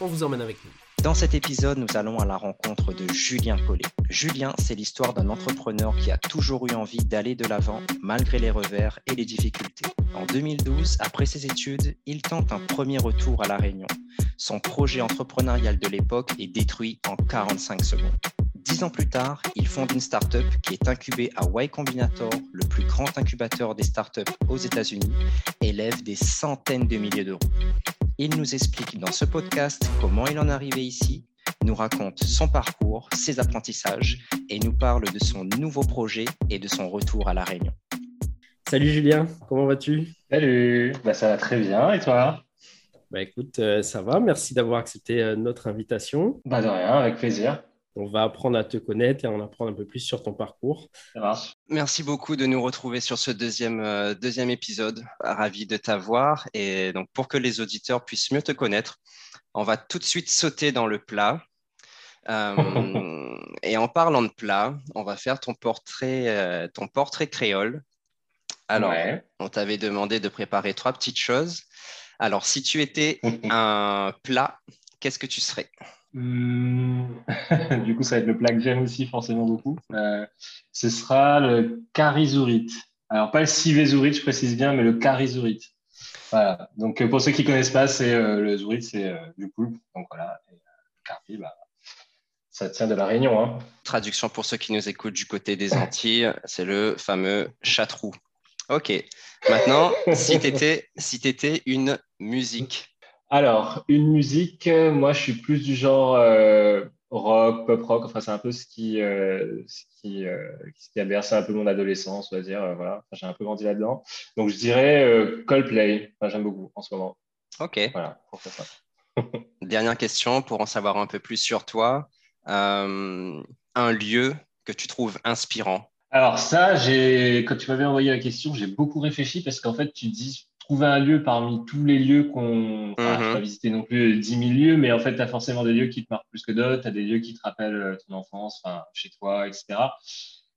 on vous emmène avec nous. Dans cet épisode, nous allons à la rencontre de Julien Collet. Julien, c'est l'histoire d'un entrepreneur qui a toujours eu envie d'aller de l'avant malgré les revers et les difficultés. En 2012, après ses études, il tente un premier retour à La Réunion. Son projet entrepreneurial de l'époque est détruit en 45 secondes. Dix ans plus tard, il fonde une start-up qui est incubée à Y Combinator, le plus grand incubateur des startups aux États-Unis, et lève des centaines de milliers d'euros. Il nous explique dans ce podcast comment il en est arrivé ici, nous raconte son parcours, ses apprentissages et nous parle de son nouveau projet et de son retour à La Réunion. Salut Julien, comment vas-tu? Salut, bah, ça va très bien et toi? Bah écoute, euh, ça va, merci d'avoir accepté euh, notre invitation. Bah de rien, avec plaisir. On va apprendre à te connaître et en apprendre un peu plus sur ton parcours. Ça marche. Merci beaucoup de nous retrouver sur ce deuxième, euh, deuxième épisode. Ravi de t'avoir. Et donc, pour que les auditeurs puissent mieux te connaître, on va tout de suite sauter dans le plat. Euh, et en parlant de plat, on va faire ton portrait, euh, ton portrait créole. Alors, on t'avait demandé de préparer trois petites choses. Alors, si tu étais un plat, qu'est-ce que tu serais? Hmm. du coup, ça va être le plat que j'aime aussi forcément beaucoup. Euh, ce sera le karizourite. Alors, pas le civezourit, je précise bien, mais le karizourite. Voilà. Donc, euh, pour ceux qui ne connaissent pas, c'est euh, le zourite, c'est du poulpe. Donc, voilà. Et, le bah, ça tient de la Réunion. Hein. Traduction pour ceux qui nous écoutent du côté des Antilles, c'est le fameux chatrou. Ok. Maintenant, si tu si étais une musique, alors, une musique, euh, moi je suis plus du genre euh, rock, pop rock, enfin c'est un peu ce qui, euh, ce, qui, ce qui a bercé un peu mon adolescence, on va dire, voilà, j'ai un peu grandi là-dedans. Donc je dirais Coldplay, enfin, j'aime beaucoup en ce moment. Ok. Voilà, pour faire ça. Dernière question pour en savoir un peu plus sur toi. un lieu que tu trouves inspirant alors ça, quand tu m'avais envoyé la question, j'ai beaucoup réfléchi parce qu'en fait, tu dis trouver un lieu parmi tous les lieux qu'on. Enfin, mm pas visiter non plus 10 000 lieux, mais en fait, tu as forcément des lieux qui te marquent plus que d'autres. Tu as des lieux qui te rappellent euh, ton enfance, enfin, chez toi, etc.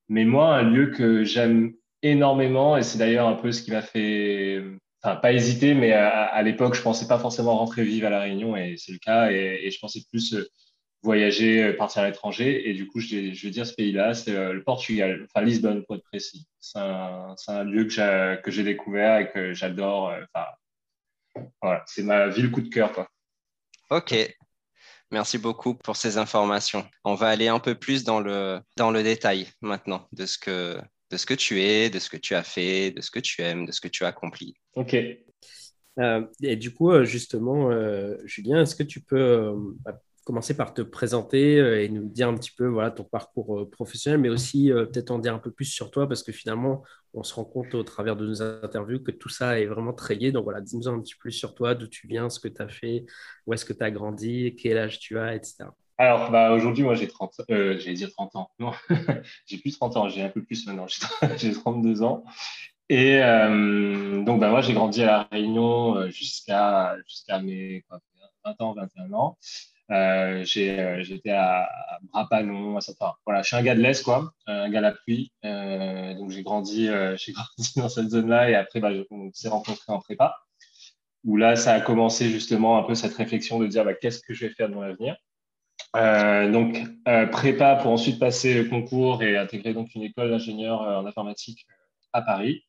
Mais moi, un lieu que j'aime énormément, et c'est d'ailleurs un peu ce qui m'a fait. Enfin, pas hésiter, mais à, l'époque, je pensais pas forcément rentrer vivre à La Réunion, et c'est le cas. Et, et, je pensais plus euh, voyager, euh, partir à l'étranger. Et du coup, je, je vais dire ce pays-là, c'est euh, le Portugal, enfin Lisbonne pour être précis. C'est un, un, lieu que j'ai découvert et que j'adore. Euh, enfin, voilà, c'est ma ville coup de cœur. Quoi. Ok. Merci beaucoup pour ces informations. On va aller un peu plus dans le, dans le détail maintenant de ce, que, de ce que tu es, de ce que tu as fait, de ce que tu aimes, de ce que tu as accompli. Ok. et du coup, justement, Julien, est-ce que tu peux commencer par te présenter euh, et nous dire un petit peu voilà, ton parcours euh, professionnel, mais aussi euh, peut-être en dire un peu plus sur toi, parce que finalement, on se rend compte au travers de nos interviews que tout ça est vraiment très lié. Donc voilà, dis-nous un petit peu plus sur toi, d'où tu viens, ce que tu as fait, où est-ce que tu as grandi, quel âge tu as, etc. Alors, bah, aujourd'hui, moi, j'ai 30, euh, j'allais dire 30 ans. Non, j'ai plus 30 ans, j'ai un peu plus maintenant, j'ai 32 ans. Et donc, bah, moi, j'ai grandi à La Réunion jusqu'à mes quoi, 20 ans, 21 ans. Euh, euh, j'étais à, à Brapanon, à voilà, je suis un gars de l'Est, quoi, un gars la pluie. Euh, donc j'ai grandi, dans cette zone-là et après, bah, on s'est rencontrés en prépa, où là, ça a commencé justement un peu cette réflexion de dire bah, qu'est-ce que je vais faire dans l'avenir. donc prépa pour ensuite passer le concours et intégrer donc une école d'ingénieur en informatique à Paris.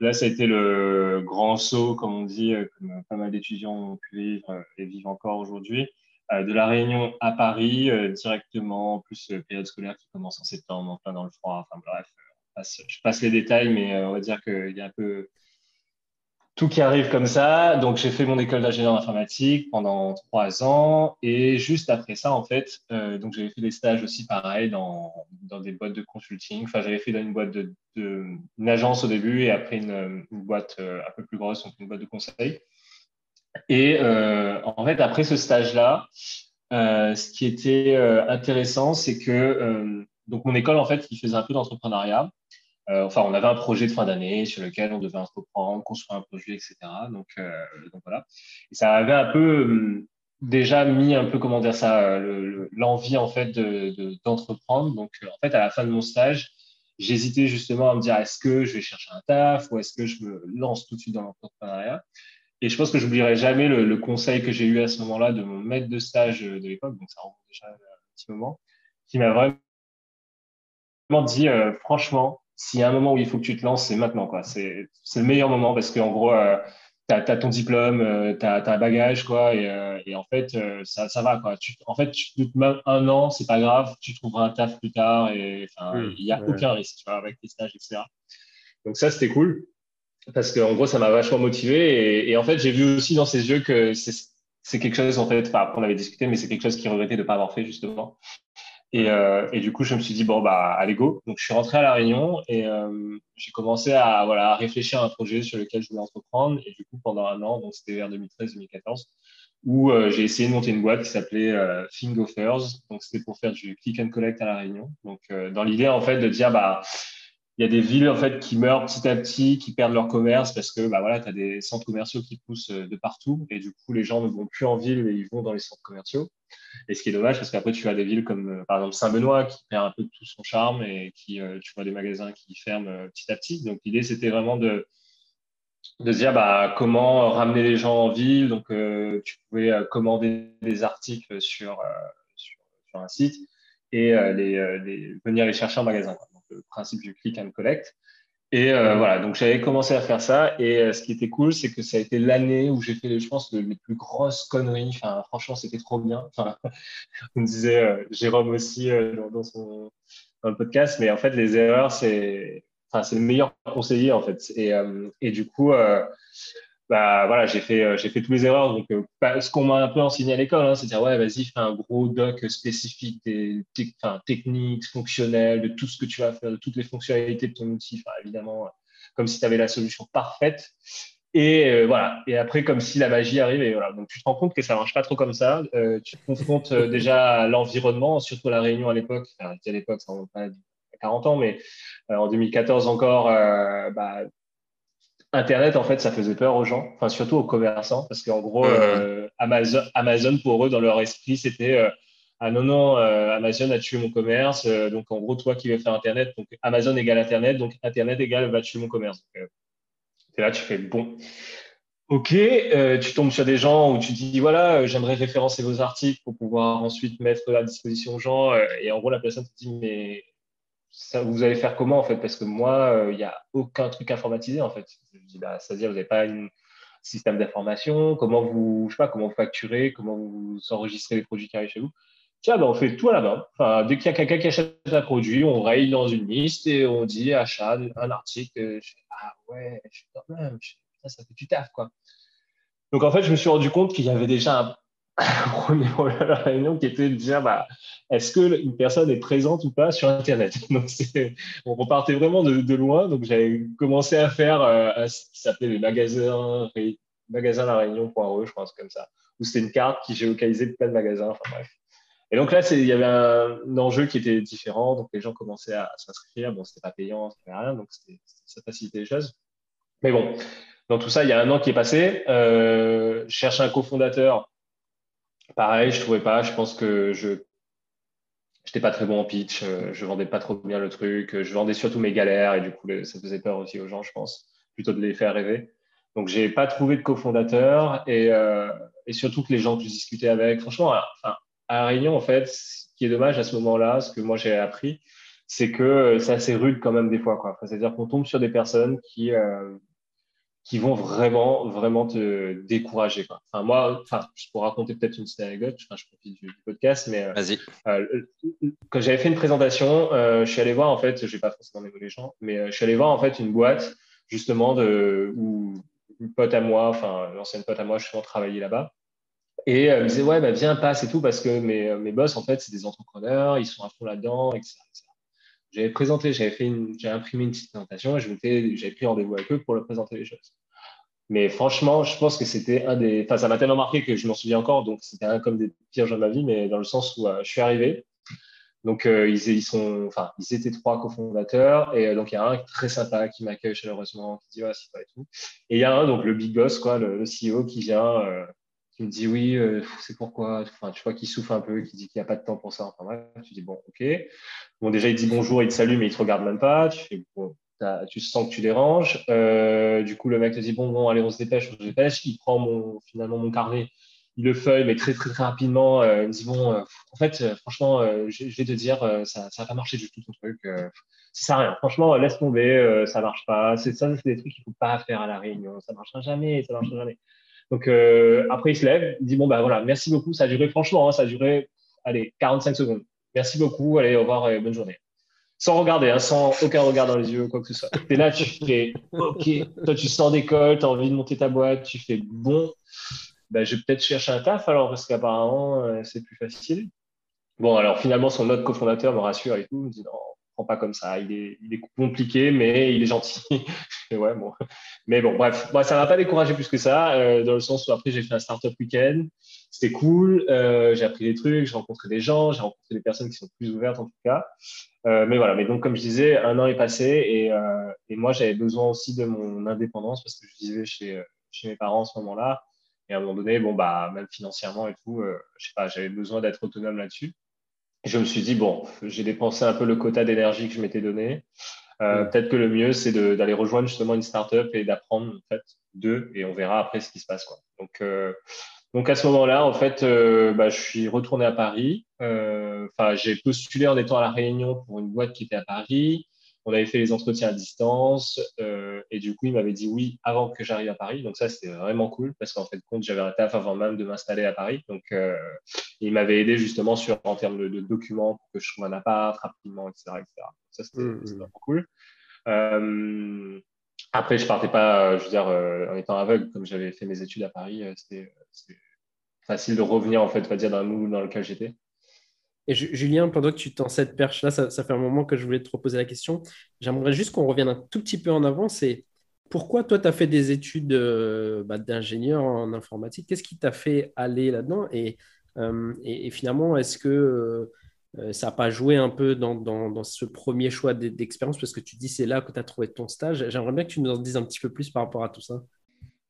Là, ça a été le grand saut, comme on dit, comme pas mal d'étudiants ont pu vivre et vivent encore aujourd'hui. Euh, de la Réunion à Paris euh, directement, plus euh, période scolaire qui commence en septembre, en plein dans le froid. Enfin bref, je passe les détails, mais on va dire qu'il y a un peu tout qui arrive comme ça. Donc, j'ai fait mon école d'ingénieur informatique pendant trois ans. Et juste après ça, en fait, donc j'avais fait des stages aussi pareil dans, dans des boîtes de consulting. Enfin, j'avais fait dans une boîte de, une agence au début et après une boîte un peu plus grosse, donc une boîte de conseil. Et euh, en fait, après ce stage-là, ce qui était intéressant, c'est que donc mon école, en fait, faisait un peu d'entrepreneuriat. enfin, on avait un projet de fin d'année sur lequel on devait entreprendre, construire un projet, etc. Donc, donc voilà. Et ça avait un peu déjà mis un peu, comment dire ça, l'envie en fait d'entreprendre. Donc, en fait, à la fin de mon stage, j'hésitais justement à me dire est-ce que je vais chercher un taf ou est-ce que je me lance tout de suite dans l'entrepreneuriat? Et je pense que je n'oublierai jamais le, conseil que j'ai eu à ce moment-là de mon maître de stage de l'époque, donc ça remonte déjà un petit moment, qui m'a vraiment dit euh, franchement, s'il y a un moment où il faut que tu te lances, c'est maintenant. quoi. C'est le meilleur moment parce qu'en gros, euh, tu as, ton diplôme, euh, tu as, un bagage, quoi, et, euh, et en fait, euh, ça, ça, va. Quoi. Tu, en fait, tu même un an, c'est pas grave, tu trouveras un taf plus tard, et il n'y a aucun risque tu vois, avec les stages, etc. Donc, ça, c'était cool, parce qu'en gros, ça m'a vachement motivé, et, et en fait, j'ai vu aussi dans ses yeux que c'est quelque chose, en fait, enfin, on avait discuté, mais c'est quelque chose qu'il regrettait de ne pas avoir fait, justement. Et, euh, et, du coup, je me suis dit, bon, bah, allez, go. Donc, je suis rentré à La Réunion et euh, j'ai commencé à, voilà, à réfléchir à un projet sur lequel je voulais entreprendre. Et du coup, pendant un an, donc c'était vers 2013-2014, où euh, j'ai essayé de monter une boîte qui s'appelait euh, Thing Offers. Donc, c'était pour faire du click and collect à La Réunion. Donc, dans l'idée, en fait, de dire, bah, il y a des villes en fait qui meurent petit à petit, qui perdent leur commerce parce que bah voilà, tu as des centres commerciaux qui poussent de partout et du coup les gens ne vont plus en ville et ils vont dans les centres commerciaux. Et ce qui est dommage parce qu'après tu as des villes comme euh, par exemple Saint-Benoît qui perd un peu tout son charme et qui euh, tu vois des magasins qui ferment euh, petit à petit. Donc l'idée c'était vraiment de de se dire bah, comment ramener les gens en ville. Donc tu pouvais commander des articles sur, sur, un site et venir les chercher en magasin le principe du click and collect. Et euh, voilà, donc j'avais commencé à faire ça. Et euh, ce qui était cool, c'est que ça a été l'année où j'ai fait, je pense, les plus grosses conneries. Enfin, franchement, c'était trop bien. Enfin, on disait euh, Jérôme aussi dans, son, le podcast, mais en fait, les erreurs, c'est enfin, le meilleur conseiller, en fait. Et, et du coup, bah voilà, j'ai fait, euh, j'ai fait tous les erreurs. Donc, euh, ce qu'on m'a un peu enseigné à l'école, hein, c'est dire ouais, vas-y, fais un gros doc spécifique des enfin, techniques, fonctionnelles, de tout ce que tu vas faire, de toutes les fonctionnalités de ton outil. Évidemment, comme si tu avais la solution parfaite. Et euh, voilà. Et après, comme si la magie arrivait. Voilà. Donc, tu te rends compte que ça marche pas trop comme ça. tu te confrontes déjà à l'environnement, surtout la Réunion à l'époque. Enfin, à l'époque, ça remonte pas à 40 ans, mais en 2014 encore, bah, Internet, en fait, ça faisait peur aux gens, enfin surtout aux commerçants, parce qu'en gros, euh, Amazon, Amazon, pour eux, dans leur esprit, c'était euh, ah non non, euh, Amazon a tué mon commerce, donc en gros, toi qui veux faire Internet, donc Amazon égale Internet, donc Internet égale va tuer mon commerce. Et là, tu fais bon. Ok, tu tombes sur des gens où tu dis voilà, j'aimerais référencer vos articles pour pouvoir ensuite mettre à disposition aux gens. et en gros, la personne te dit mais vous allez faire comment en fait? Parce que moi, il euh, n'y a aucun truc informatisé en fait. Je dis, bah, c'est-à-dire, vous n'avez pas un système d'information, comment vous, je sais pas, comment vous facturez, comment vous enregistrez les produits qui arrivent chez vous. Tiens, bah, on fait tout à la main. Enfin, dès qu'il y a quelqu'un qui achète un produit, on raye dans une liste et on dit achat un article. Je fais, ah ouais, je suis quand même, ça fait du taf quoi. Donc en fait, je me suis rendu compte qu'il y avait déjà un premier problème à la réunion qui était de dire bah, est-ce qu'une personne est présente ou pas sur Internet? Donc, On repartait vraiment de, loin. Donc, j'avais commencé à faire euh, ce qui s'appelait les magasins, la Réunion.re, je pense, comme ça, où c'était une carte qui géolocalisait plein de magasins. Enfin, bref. Et donc là, il y avait un, enjeu qui était différent. Donc, les gens commençaient à, s'inscrire. Bon, c'était pas payant, c'était rien. Donc, ça facilitait les choses. Mais bon, dans tout ça, il y a un an qui est passé. Euh, je cherche un cofondateur Pareil, je trouvais pas. Je pense que je n'étais pas très bon en pitch. Euh, je vendais pas trop bien le truc. Je vendais surtout mes galères et du coup, ça faisait peur aussi aux gens, je pense, plutôt de les faire rêver. Donc, j'ai pas trouvé de cofondateur et, euh, et surtout que les gens que je discutais avec, franchement, à, à Réunion, en fait, ce qui est dommage à ce moment-là, ce que moi j'ai appris, c'est que c'est assez rude quand même des fois. C'est-à-dire qu'on tombe sur des personnes qui, euh, qui vont vraiment, vraiment te décourager. Quoi. Enfin, moi, enfin, je pourrais raconter peut-être une petite anecdote, enfin, je profite du, podcast, mais euh, euh, quand j'avais fait une présentation, euh, je suis allé voir, en fait, je vais pas forcément nommer les gens, mais je suis allé voir, en fait, une boîte, justement, de, où une pote à moi, enfin, l'ancienne pote à moi, justement, travaillait là-bas. Et elle me disait, ouais, bah, viens, passe et tout, parce que mes, mes boss, en fait, c'est des entrepreneurs, ils sont à fond là-dedans, etc j'avais présenté, j'avais fait une, j'ai imprimé une petite présentation et j'avais pris rendez-vous avec eux pour leur présenter les choses. Mais franchement, je pense que c'était un des. Enfin, ça m'a tellement marqué que je m'en souviens encore. Donc, c'était un comme des pires jours de ma vie, mais dans le sens où je suis arrivé. Donc, euh, ils, sont, enfin, ils étaient trois cofondateurs. Et euh, donc, il y a un très sympa qui m'accueille chaleureusement, qui dit ouais, c'est pas et tout. Et il y a un, donc le big boss, quoi, le, CEO, qui vient, euh, qui me dit oui, c'est pourquoi? Enfin, tu vois, qui souffle un peu, qui dit qu'il n'y a pas de temps pour ça. Enfin, bref, tu dis bon, ok. Bon, déjà, il dit bonjour, il te salue, mais il te regarde même pas. Tu fais bon, tu sens que tu déranges. du coup, le mec te dit bon, bon, allez, on se dépêche, on se dépêche. Il prend finalement mon carnet il le feuille, mais très, très, très rapidement. Euh, il me dit Bon, euh, en fait, euh, franchement, je, vais te dire, ça n'a pas marché du tout ton truc. ça sert à rien. Franchement, laisse tomber, ça marche pas. C'est ça, c'est des trucs qu'il ne faut pas faire à la réunion. Ça marchera jamais, ça marchera jamais. Donc, après, il se lève, il dit Bon, bah voilà, merci beaucoup. Ça a duré, franchement, hein, ça a duré, allez, 45 secondes. Merci beaucoup, allez, au revoir et bonne journée sans regarder, hein, sans aucun regard dans les yeux, quoi que ce soit. Et là, tu fais, OK, toi, tu sors d'école, tu as envie de monter ta boîte, tu fais, bon, bah, je vais peut-être chercher un taf alors parce qu'apparemment euh, c'est plus facile. Bon, alors finalement, son autre cofondateur me rassure et tout, me dit non, prends pas comme ça, il est, il est compliqué, mais il est gentil. ouais, bon. Mais bon, bref, moi, ça m'a pas découragé plus que ça, euh, dans le sens où après j'ai fait un startup week-end, c'était cool, euh, j'ai appris des trucs, j'ai rencontré des gens, j'ai rencontré des personnes qui sont plus ouvertes en tout cas. mais voilà, mais donc comme je disais, un an est passé et, et moi j'avais besoin aussi de mon indépendance parce que je vivais chez, chez mes parents en ce moment-là. Et à un moment donné, bon, bah, même financièrement et tout, euh, je sais pas, j'avais besoin d'être autonome là-dessus. Je me suis dit, bon, j'ai dépensé un peu le quota d'énergie que je m'étais donné. Euh. Peut-être que le mieux, c'est d'aller rejoindre justement une startup et d'apprendre en fait d'eux et on verra après ce qui se passe. Quoi. Donc, euh, donc à ce moment-là, en fait, bah, je suis retourné à Paris. Enfin, j'ai postulé en étant à la Réunion pour une boîte qui était à Paris on avait fait les entretiens à distance euh, et du coup, il m'avait dit oui avant que j'arrive à Paris. Donc ça, c'était vraiment cool parce qu'en fait, compte, j'avais un taf avant même de m'installer à Paris. Donc, euh, il m'avait aidé justement sur en termes de, documents pour que je trouve un appart rapidement, etc. Ça, c'était mmh, mmh. vraiment cool. Euh, après, je partais pas, je veux dire, en étant aveugle, comme j'avais fait mes études à Paris, c'était facile de revenir en fait, va dire, dans le moule dans lequel j'étais. Et Julien, pendant que tu tends cette perche-là, ça, fait un moment que je voulais te reposer la question. J'aimerais juste qu'on revienne un tout petit peu en avant. C'est pourquoi toi, tu as fait des études euh, bah, d'ingénieur en informatique? Qu'est-ce qui t'a fait aller là-dedans? Euh, et, finalement, est-ce que euh, ça n'a pas joué un peu dans, ce premier choix d'expérience Parce que tu dis c'est là que tu as trouvé ton stage. J'aimerais bien que tu nous en dises un petit peu plus par rapport à tout ça.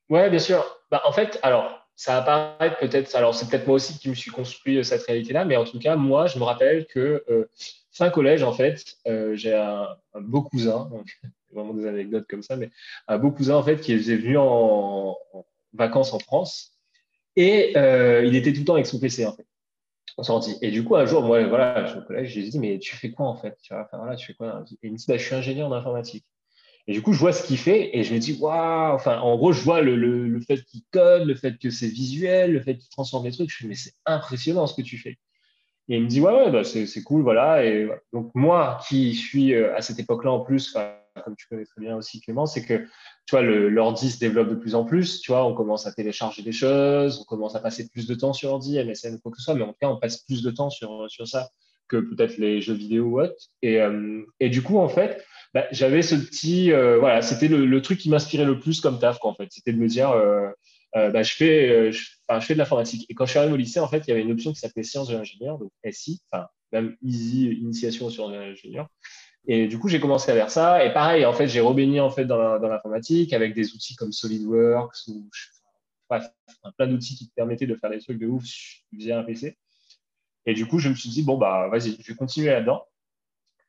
Ouais, bien sûr. Bah, en fait, alors, ça va paraître peut-être, alors c'est peut-être moi aussi qui me suis construit euh, cette réalité-là, mais en tout cas, moi, je me rappelle que euh, fin collège, en fait, euh, j'ai un, beau cousin, vraiment des anecdotes comme ça, mais un beau cousin, en fait, qui est venu en, vacances en France et il était tout le temps avec son PC, en fait. On. Et du coup, un jour, moi, voilà, je suis au collège, j'ai dit, mais tu fais quoi, en fait? Tu vois, enfin, voilà, tu fais quoi? Et il me dit, bah, je suis ingénieur d'informatique. Et du coup, je vois ce qu'il fait et je me dis, waouh, enfin, en gros, je vois le, le, fait qu'il code, le fait que c'est visuel, le fait qu'il transforme des trucs. Je me dis, mais c'est impressionnant ce que tu fais. Et il me dit, ouais, ouais, bah, c'est cool, voilà. Et donc, moi qui suis euh, à cette époque-là en plus, comme tu connais très bien aussi, Clément, c'est que, tu vois, l'ordi se développe de plus en plus. Tu vois, on commence à télécharger des choses, on commence à passer plus de temps sur ordi, MSN, quoi que ce soit, mais en tout cas, on passe plus de temps sur, sur ça que peut-être les jeux vidéo ou autre. Et, euh, et du coup, en fait, bah, j'avais ce petit, euh, voilà, c'était le, truc qui m'inspirait le plus comme taf, en fait. C'était de me dire, euh, bah, je, fais, je, je, fais de l'informatique. Et quand je suis arrivé au lycée, en fait, il y avait une option qui s'appelait sciences de l'ingénieur, donc SI, enfin, même easy initiation sur l'ingénieur. Et du coup, j'ai commencé à faire ça. Et pareil, en fait, j'ai rebaigné en fait dans l'informatique avec des outils comme SolidWorks ou bref, plein d'outils qui te permettaient de faire des trucs de ouf via un PC. Et du coup, je me suis dit, bon, bah, vas-y, je vais continuer là-dedans.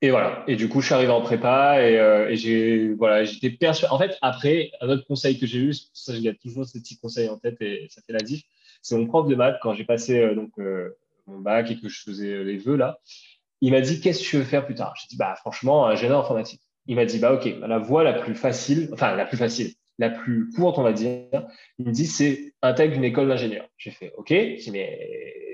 Et voilà. Et du coup, je suis arrivé en prépa et, euh, j'ai, voilà, j'étais persuadé. En fait, après, un autre conseil que j'ai eu, ça, je garde toujours ce petit conseil en tête et ça fait la diff. C'est mon prof de maths quand j'ai passé euh, donc euh, mon bac et que je faisais les vœux là. Il m'a dit qu'est-ce que tu veux faire plus tard? J'ai dit bah franchement ingénieur informatique. Il m'a dit bah ok, la voie la plus facile, enfin la plus facile, la plus courte on va dire. Il me dit c'est intègre une école d'ingénieur. J'ai fait ok. J'ai dit mais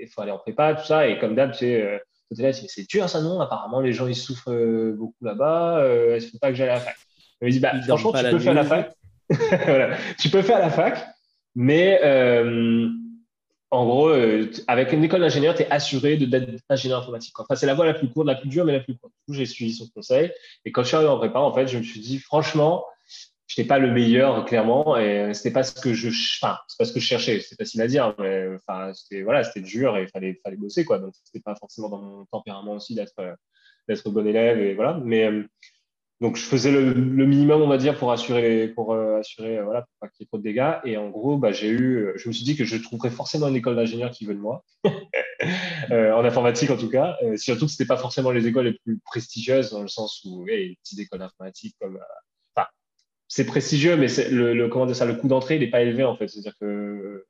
il faut aller en prépa tout ça et comme d'hab c'est c'est dur ça non Apparemment, les gens ils souffrent euh, beaucoup là-bas. Euh, est-ce faut pas que j'aille à la fac? Il me dit bah, franchement, tu peux faire la fac. Tu peux faire la fac, mais euh, en gros, avec une école d'ingénieur, tu es assuré d'être ingénieur informatique. Enfin, c'est la voie la plus courte, la plus dure, mais la plus courte. J'ai suivi son conseil. Et quand je suis arrivé en prépa, en fait, je me suis dit, franchement, je n'étais pas le meilleur, clairement, et c'était pas ce que je, enfin, pas ce que je cherchais. C'est facile à dire, mais enfin, c'était voilà, dur et il fallait, fallait bosser, quoi. Donc, c'était pas forcément dans mon tempérament aussi d'être, d'être bon élève et voilà. Mais donc, je faisais le, minimum, on va dire, pour assurer, pour euh, assurer, euh, voilà, pour pas qu'il y ait trop de dégâts. Et en gros, bah, eu, je me suis dit que je trouverais forcément une école d'ingénieur qui veut de moi, euh, en informatique en tout cas. surtout que c'était pas forcément les écoles les plus prestigieuses dans le sens où, les petites écoles d'informatique comme, enfin, c'est prestigieux, mais le, comment dire ça, le coût d'entrée, il n'est pas élevé en fait. C'est-à-dire que,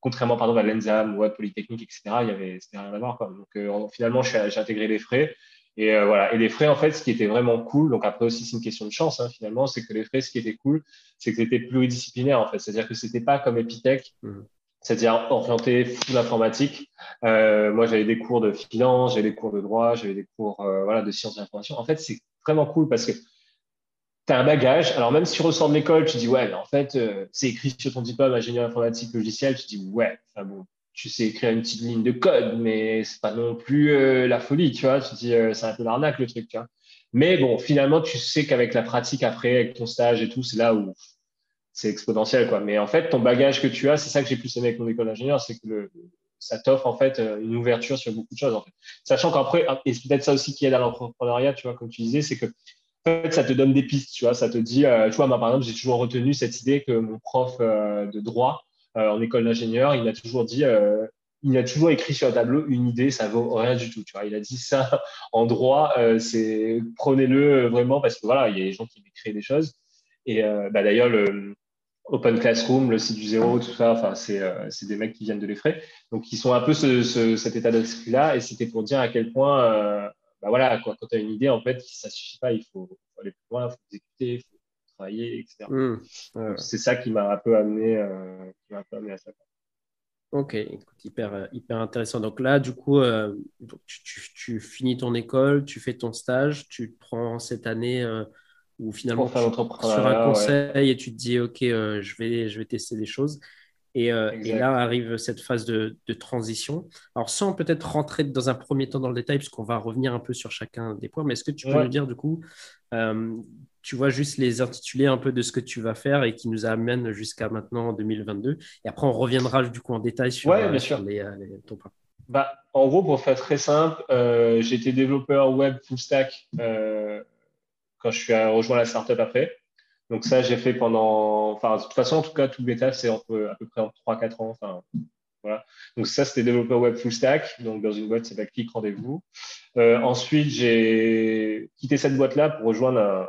contrairement pardon à l'ENSAM ou à Polytechnique, etc., il y avait, rien à voir. Quoi. Donc, finalement, j'ai intégré les frais. Et euh, voilà. Et les frais, en fait, ce qui était vraiment cool, donc après aussi c'est une question de chance hein, finalement, c'est que les frais, ce qui était cool, c'est que c'était pluridisciplinaire en fait. C'est-à-dire que c'était pas comme Epitech, mmh. c'est-à-dire orienté full informatique. Euh, moi, j'avais des cours de finance, j'avais des cours de droit, j'avais des cours euh, voilà de sciences de l'information. En fait, c'est vraiment cool parce que tu as un bagage. Alors même si tu ressors de l'école, tu dis ouais, mais en fait, c'est écrit sur ton diplôme ingénieur informatique logiciel, tu dis ouais, enfin bon, tu sais écrire une petite ligne de code, mais c'est pas non plus euh, la folie, tu vois. Tu dis, euh, c'est un peu l'arnaque le truc, tu vois. Mais bon, finalement, tu sais qu'avec la pratique après, avec ton stage et tout, c'est là où c'est exponentiel, quoi. Mais en fait, ton bagage que tu as, c'est ça que j'ai plus aimé avec mon école d'ingénieur, c'est que le, ça t'offre en fait euh, une ouverture sur beaucoup de choses. En fait. Sachant qu'après, ah, et c'est peut-être ça aussi qui aide à l'entrepreneuriat, tu vois, comme tu disais, c'est que ça te donne des pistes, tu vois. Ça te dit, tu vois, moi par exemple, j'ai toujours retenu cette idée que mon prof de droit en école d'ingénieur, il a toujours dit, euh, il a toujours écrit sur un tableau une idée, ça vaut rien du tout. Tu vois, il a dit ça en droit, euh, prenez-le vraiment parce que voilà, il y a des gens qui créer des choses. Et bah, d'ailleurs, le Open Classroom, le site du zéro, tout ça, enfin, c'est des mecs qui viennent de l'effray. Donc, ils sont un peu ce, cet état d'esprit-là. Et c'était pour dire à quel point, bah, voilà, quand tu as une idée, en fait, ça suffit pas, il faut, aller plus loin, il faut exécuter, il faut travailler, etc. Mmh. C'est ça qui m'a un peu amené, euh, qui un peu amené à ça. Ok, hyper, euh, hyper intéressant. Donc là, du coup, euh, tu, tu, tu, finis ton école, tu fais ton stage, tu prends cette année où finalement tu, sur un conseil et tu te dis, ok, je, vais, je vais tester des choses. Et, et, là arrive cette phase de, de transition. Alors, sans peut-être rentrer dans un premier temps dans le détail, puisqu'on va revenir un peu sur chacun des points, mais est-ce que tu peux nous dire, du coup, tu vois juste les intitulés un peu de ce que tu vas faire et qui nous amène jusqu'à maintenant en 2022. Et après, on reviendra du coup en détail sur, ouais, bien sûr. Les, euh, ton bah, en gros, pour faire très simple, euh, été développeur web full stack euh, quand je suis rejoint la startup après. Donc ça, j'ai fait pendant, enfin, de toute façon, en tout cas, tout bêta, c'est à peu près en 3-4 ans. Enfin, voilà. Donc ça, c'était développeur web full stack. Donc dans une boîte, c'est pas clic rendez-vous. ensuite, j'ai quitté cette boîte-là pour rejoindre un,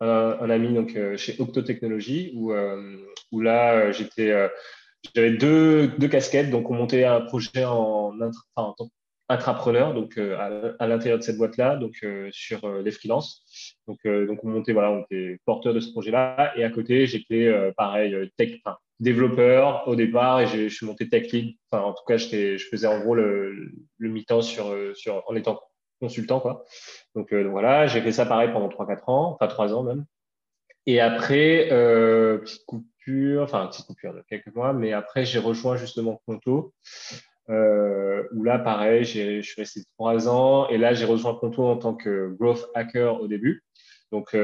un, ami donc euh, chez Octo Technologies où, euh, là euh, j'étais j'avais deux, deux, casquettes. Donc on montait un projet en, enfin, intrapreneur donc à, l'intérieur de cette boîte là donc sur les freelances. Donc donc on montait voilà on était porteur de ce projet là et à côté j'étais pareil tech développeur au départ. Et je suis monté tech lead. Enfin en tout cas je faisais en gros le, le mi-temps sur sur en étant consultant. Quoi. Donc, euh, donc voilà, j'ai fait ça pareil pendant 3-4 ans, enfin 3 ans même. Et après, euh, petite coupure, enfin petite coupure de quelques mois, mais après j'ai rejoint justement Conto, euh, où là pareil, je suis resté 3 ans, et là j'ai rejoint Conto en tant que growth hacker au début. Donc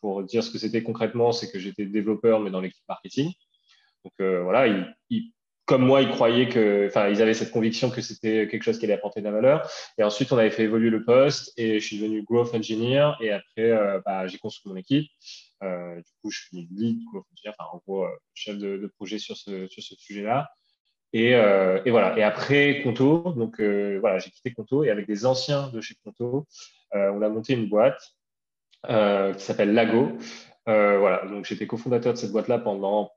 pour dire ce que c'était concrètement, c'est que j'étais développeur mais dans l'équipe marketing. Donc voilà, il, il comme moi, ils croyaient que, enfin, ils avaient cette conviction que c'était quelque chose qui allait apporter de la valeur. Et ensuite, on avait fait évoluer le poste et je suis devenu growth engineer. Et après, euh, bah, j'ai construit mon équipe. Euh, du coup, je suis lead growth engineer, enfin, en gros, euh, chef de, projet sur ce, sur ce sujet-là. Et, et, voilà. Et après Conto, donc voilà, j'ai quitté Conto et avec des anciens de chez Conto, on a monté une boîte qui s'appelle Lago. voilà. Donc j'étais cofondateur de cette boîte-là pendant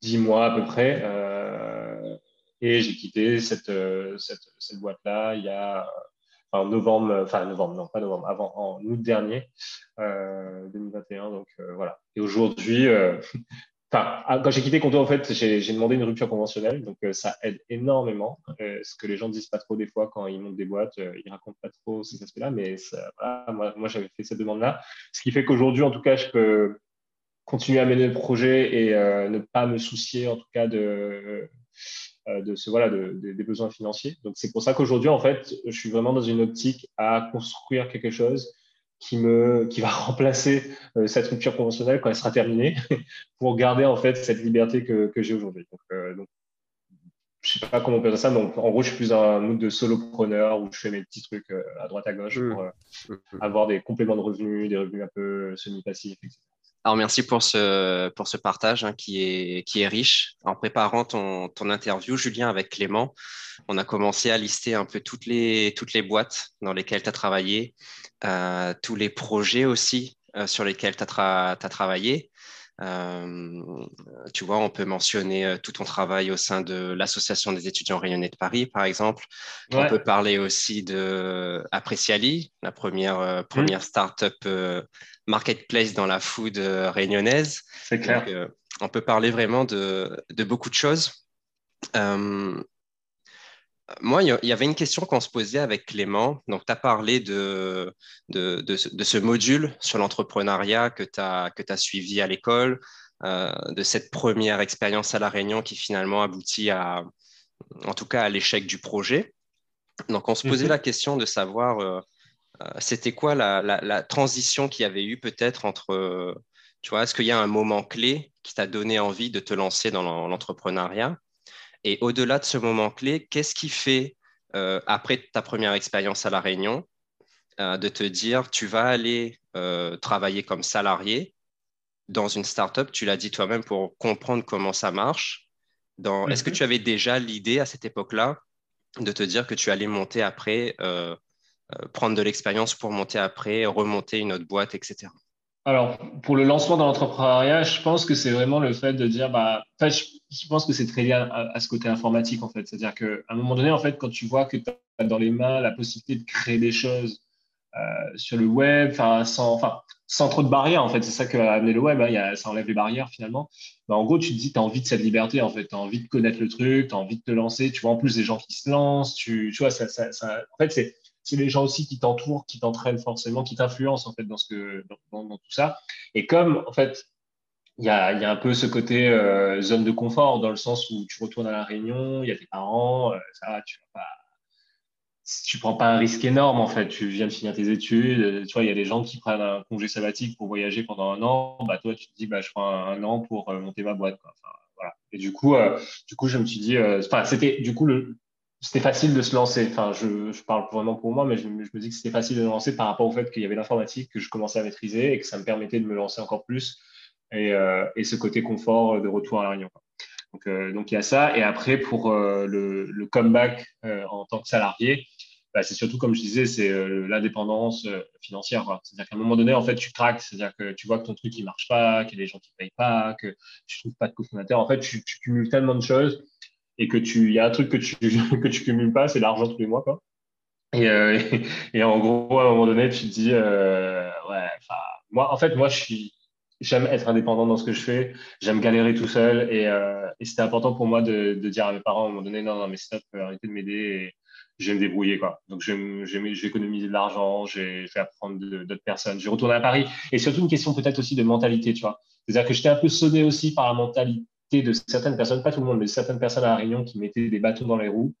dix mois à peu près. Et j'ai quitté cette, euh, cette, cette boîte-là il y a en novembre, enfin novembre, non pas novembre, avant en août dernier, euh, 2021. Donc euh, voilà. Et aujourd'hui, euh, enfin quand j'ai quitté Conto, en fait, j'ai demandé une rupture conventionnelle, donc ça aide énormément. ce que les gens disent pas trop des fois quand ils montent des boîtes, ils racontent pas trop ces aspects-là, mais moi, j'avais fait cette demande-là, ce qui fait qu'aujourd'hui, en tout cas, je peux continuer à mener le projet et ne pas me soucier, en tout cas, de euh, de ce, voilà, des besoins financiers. Donc, c'est pour ça qu'aujourd'hui, en fait, je suis vraiment dans une optique à construire quelque chose qui, me, qui va remplacer euh, cette rupture conventionnelle quand elle sera terminée pour garder en fait cette liberté que, que j'ai aujourd'hui. Donc, euh, donc, je sais pas comment on peut dire ça, mais en gros, je suis plus un mood de solopreneur où je fais mes petits trucs euh, à droite à gauche mmh. pour mmh. avoir des compléments de revenus, des revenus un peu semi-passifs, etc. Alors merci pour ce, pour ce partage hein, qui, est, riche. En préparant ton, interview, Julien, avec Clément, on a commencé à lister un peu toutes les, toutes les boîtes dans lesquelles tu as travaillé, euh, tous les projets aussi euh, sur lesquels tu as, travaillé. Euh, tu vois, on peut mentionner tout ton travail au sein de l'Association des étudiants rayonnés de Paris, par exemple. On peut parler aussi de Appreciali, la première, mmh. première start-up marketplace dans la food réunionnaise. C'est clair. on peut parler vraiment de, de beaucoup de choses. Moi, il y avait une question qu'on se posait avec Clément. Donc, tu as parlé de, de, de, ce module sur l'entrepreneuriat que tu as, as, suivi à l'école, euh, de cette première expérience à La Réunion qui finalement aboutit à, en tout cas, à l'échec du projet. Donc, on se posait mhm. la question de savoir, euh, euh, c'était quoi la, la, la transition qu'il y avait eu peut-être entre, tu vois, est-ce qu'il y a un moment clé qui t'a donné envie de te lancer dans l'entrepreneuriat? Et au-delà de ce moment clé, qu'est-ce qui fait, euh, après ta première expérience à La Réunion, euh, de te dire, tu vas aller euh, travailler comme salarié dans une startup, tu l'as dit toi-même, pour comprendre comment ça marche. Est-ce que mhm. tu avais déjà l'idée à cette époque-là de te dire que tu allais monter après, prendre de l'expérience pour monter après, remonter une autre boîte, etc. Alors, pour le lancement dans l'entrepreneuriat, je pense que c'est vraiment le fait de dire, bah, je, pense que c'est très lié à, ce côté informatique, en fait. C'est-à-dire qu'à un moment donné, en fait, quand tu vois que tu as dans les mains la possibilité de créer des choses euh, sur le web, sans, sans trop de barrières, en fait, c'est ça que a amené le web, hein, ça enlève les barrières finalement. Bah, en gros, tu te dis, tu as envie de cette liberté, en fait, tu as envie de connaître le truc, tu as envie de te lancer, tu vois en plus des gens qui se lancent, tu, tu vois, ça, ça, ça en fait, c'est c'est les gens aussi qui t'entourent, qui t'entraînent forcément, qui t'influencent en fait dans tout ça. Et comme en fait il y a, un peu ce côté euh, zone de confort dans le sens où tu retournes à la réunion, il y a tes parents, euh, ça tu vas prends pas un risque énorme en fait. Tu viens de finir tes études, euh, tu vois, il y a des gens qui prennent un congé sabbatique pour voyager pendant un an. Bah toi, tu te dis, bah je prends un, an pour monter ma boîte. Et du coup, du coup, je me suis dit, c'était du coup le, c'était facile de se lancer. Enfin, je, parle vraiment pour moi, mais je, me dis que c'était facile de se lancer par rapport au fait qu'il y avait l'informatique que je commençais à maîtriser et que ça me permettait de me lancer encore plus et, euh, ce côté confort de retour à la Réunion. Donc, euh, donc il y a ça. Et après, pour euh, le, comeback en tant que salarié, bah, c'est surtout, comme je disais, c'est l'indépendance financière. C'est-à-dire qu'à un moment donné, en fait, tu craques. C'est-à-dire que tu vois que ton truc, il marche pas, qu'il y a des gens qui payent pas, que tu trouves pas de cofondateur. En fait, tu, tu cumules tellement de choses et que tu, il y a un truc que tu, que tu cumules pas, c'est l'argent tous les mois, quoi. Et, euh, et, en gros, à un moment donné, tu te dis, euh, ouais, moi, en fait, moi, je j'aime être indépendant dans ce que je fais, j'aime galérer tout seul, et, euh, et c'était important pour moi de, de, dire à mes parents à un moment donné, non, non, mais stop, arrêtez de m'aider, et je vais me débrouiller, quoi. Donc, je vais, de l'argent, je vais, je vais apprendre d'autres personnes, je vais à Paris, et surtout une question peut-être aussi de mentalité, tu vois. C'est-à-dire que j'étais un peu sonné aussi par la mentalité de certaines personnes, pas tout le monde, mais certaines personnes à Réunion qui mettaient des bâtons dans les roues.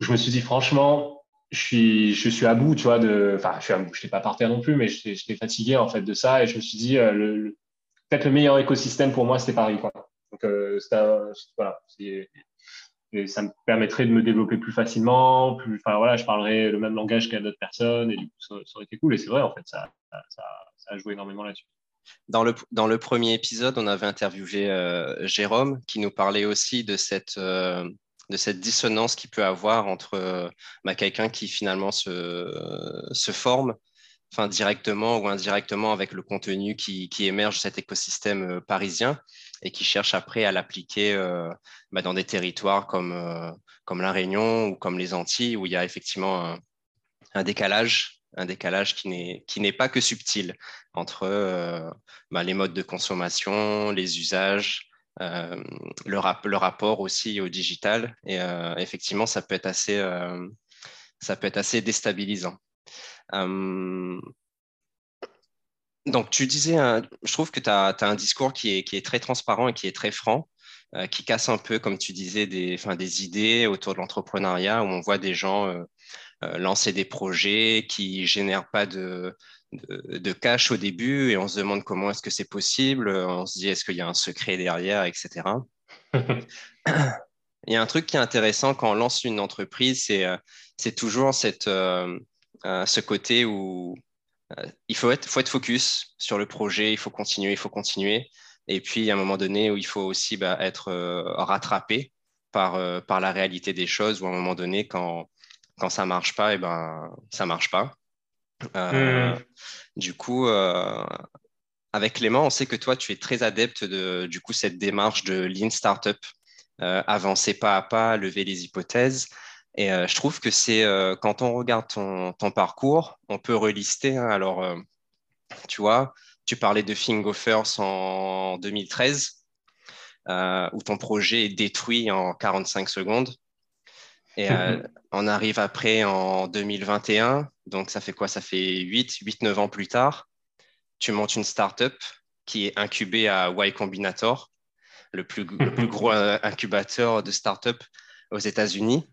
Je me suis dit, franchement, je suis, je suis à bout, tu vois, de, enfin, je suis à bout, je n'étais pas par terre non plus, mais j'étais fatigué, en fait, de ça, et je me suis dit, euh, peut-être le meilleur écosystème pour moi, c'était Paris, quoi. Donc, euh, voilà, et ça me permettrait de me développer plus facilement, plus, enfin, voilà, je parlerais le même langage qu'à d'autres personnes, et du coup, ça, aurait été cool, et c'est vrai, en fait, ça, ça, ça a joué énormément là-dessus. Dans le, dans le premier épisode, on avait interviewé euh, Jérôme qui nous parlait aussi de cette, euh, de cette dissonance qu'il peut avoir entre euh, bah, quelqu'un qui finalement se, se forme directement ou indirectement avec le contenu qui, qui émerge de cet écosystème parisien et qui cherche après à l'appliquer bah, dans des territoires comme, comme La Réunion ou comme les Antilles où il y a effectivement un décalage un décalage qui n'est pas que subtil entre euh, bah, les modes de consommation, les usages, euh, le, le, rapport aussi au digital. Et euh, effectivement, ça peut être assez, ça peut être assez déstabilisant. donc, tu disais, je trouve que tu as, as, un discours qui est, qui est très transparent et qui est très franc. qui casse un peu, comme tu disais, des, des idées autour de l'entrepreneuriat où on voit des gens lancer des projets qui génèrent pas de, de, cash au début et on se demande comment est-ce que c'est possible, on se dit est-ce qu'il y a un secret derrière, etc. Il y a un truc qui est intéressant quand on lance une entreprise, c'est euh, toujours cette, euh, euh, ce côté où il faut être, faut être focus sur le projet, il faut continuer, il faut continuer. Et puis, il y a un moment donné où il faut aussi bah, être rattrapé par, par la réalité des choses, ou à un moment donné, quand, quand ça ne marche pas, et eh ben, ça ne marche pas. Hmm. Du coup, avec Clément, on sait que toi, tu es très adepte de du coup, cette démarche de Lean Startup, euh, avancer pas à pas, lever les hypothèses. Et euh, je trouve que c'est euh, quand on regarde ton, parcours, on peut relister. Hein. alors, tu vois, tu parlais de Fingofers en 2013, où ton projet est détruit en 45 secondes. Et mhm. on arrive après en 2021, donc ça fait quoi? Ça fait 8, 8, 9 ans plus tard. Tu montes une startup qui est incubée à Y Combinator, le plus, gros incubateur de start-up aux États-Unis.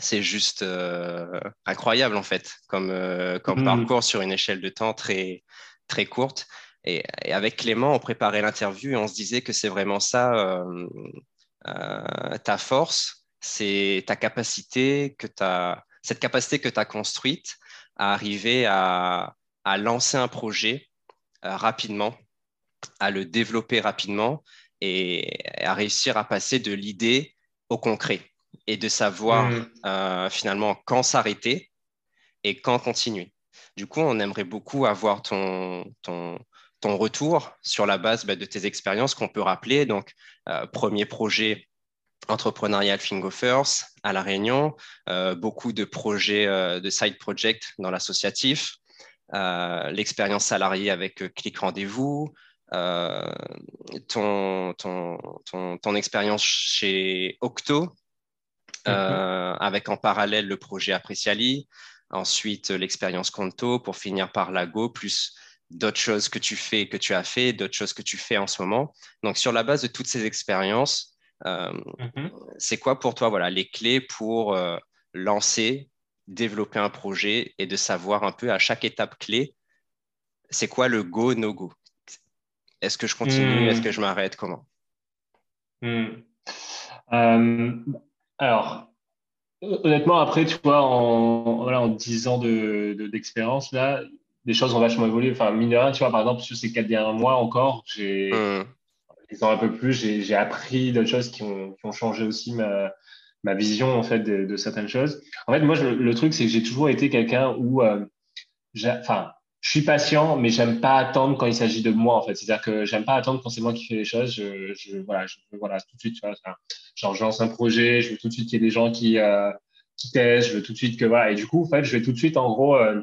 C'est juste euh, incroyable, en fait, comme, euh, comme mm. parcours sur une échelle de temps très, très courte. Et, avec Clément, on préparait l'interview et on se disait que c'est vraiment ça, euh, ta force, c'est ta capacité, que as, cette capacité que tu as construite à arriver à, à lancer un projet rapidement, à le développer rapidement et à réussir à passer de l'idée au concret et de savoir mm. euh, finalement quand s'arrêter et quand continuer. Du coup, on aimerait beaucoup avoir ton, ton, ton retour sur la base bah, de tes expériences qu'on peut rappeler. Donc, euh, premier projet entrepreneurial Fingofers à La Réunion, euh, beaucoup de projets de side project dans l'associatif, l'expérience salariée avec Click Rendez-vous, euh, ton, ton, ton, expérience chez Octo, mhm. euh, avec en parallèle le projet Appreciali, ensuite l'expérience Conto, pour finir par Lago, plus d'autres choses que tu fais, que tu as fait, d'autres choses que tu fais en ce moment. Donc, sur la base de toutes ces expériences, euh, mhm. c'est quoi pour toi voilà, les clés pour lancer, développer un projet et de savoir un peu à chaque étape clé, c'est quoi le go, no go? Est-ce que je continue? Est-ce hmm. que je m'arrête? Comment? Hmm. euh, Alors, honnêtement, après, tu vois, en, voilà, en 10 ans d'expérience, de, là, les choses ont vachement évolué. Enfin, mine tu vois, par exemple, sur ces quatre derniers mois encore, j'ai, mmh. Un peu plus, j'ai appris d'autres choses qui ont, qui ont, changé aussi ma, ma vision, en fait, de, certaines choses. En fait, moi, le truc, c'est que j'ai toujours été quelqu'un où, euh, enfin, je suis patient, mais j'aime pas attendre quand il s'agit de moi, en fait. C'est-à-dire que j'aime pas attendre quand c'est moi qui fais les choses. Je, je voilà, je voilà, tout de suite, tu vois, genre, je lance un projet, je veux tout de suite qu'il y ait des gens qui, euh, qui testent, je veux tout de suite que, voilà. Et du coup, en fait, je vais tout de suite, en gros, euh,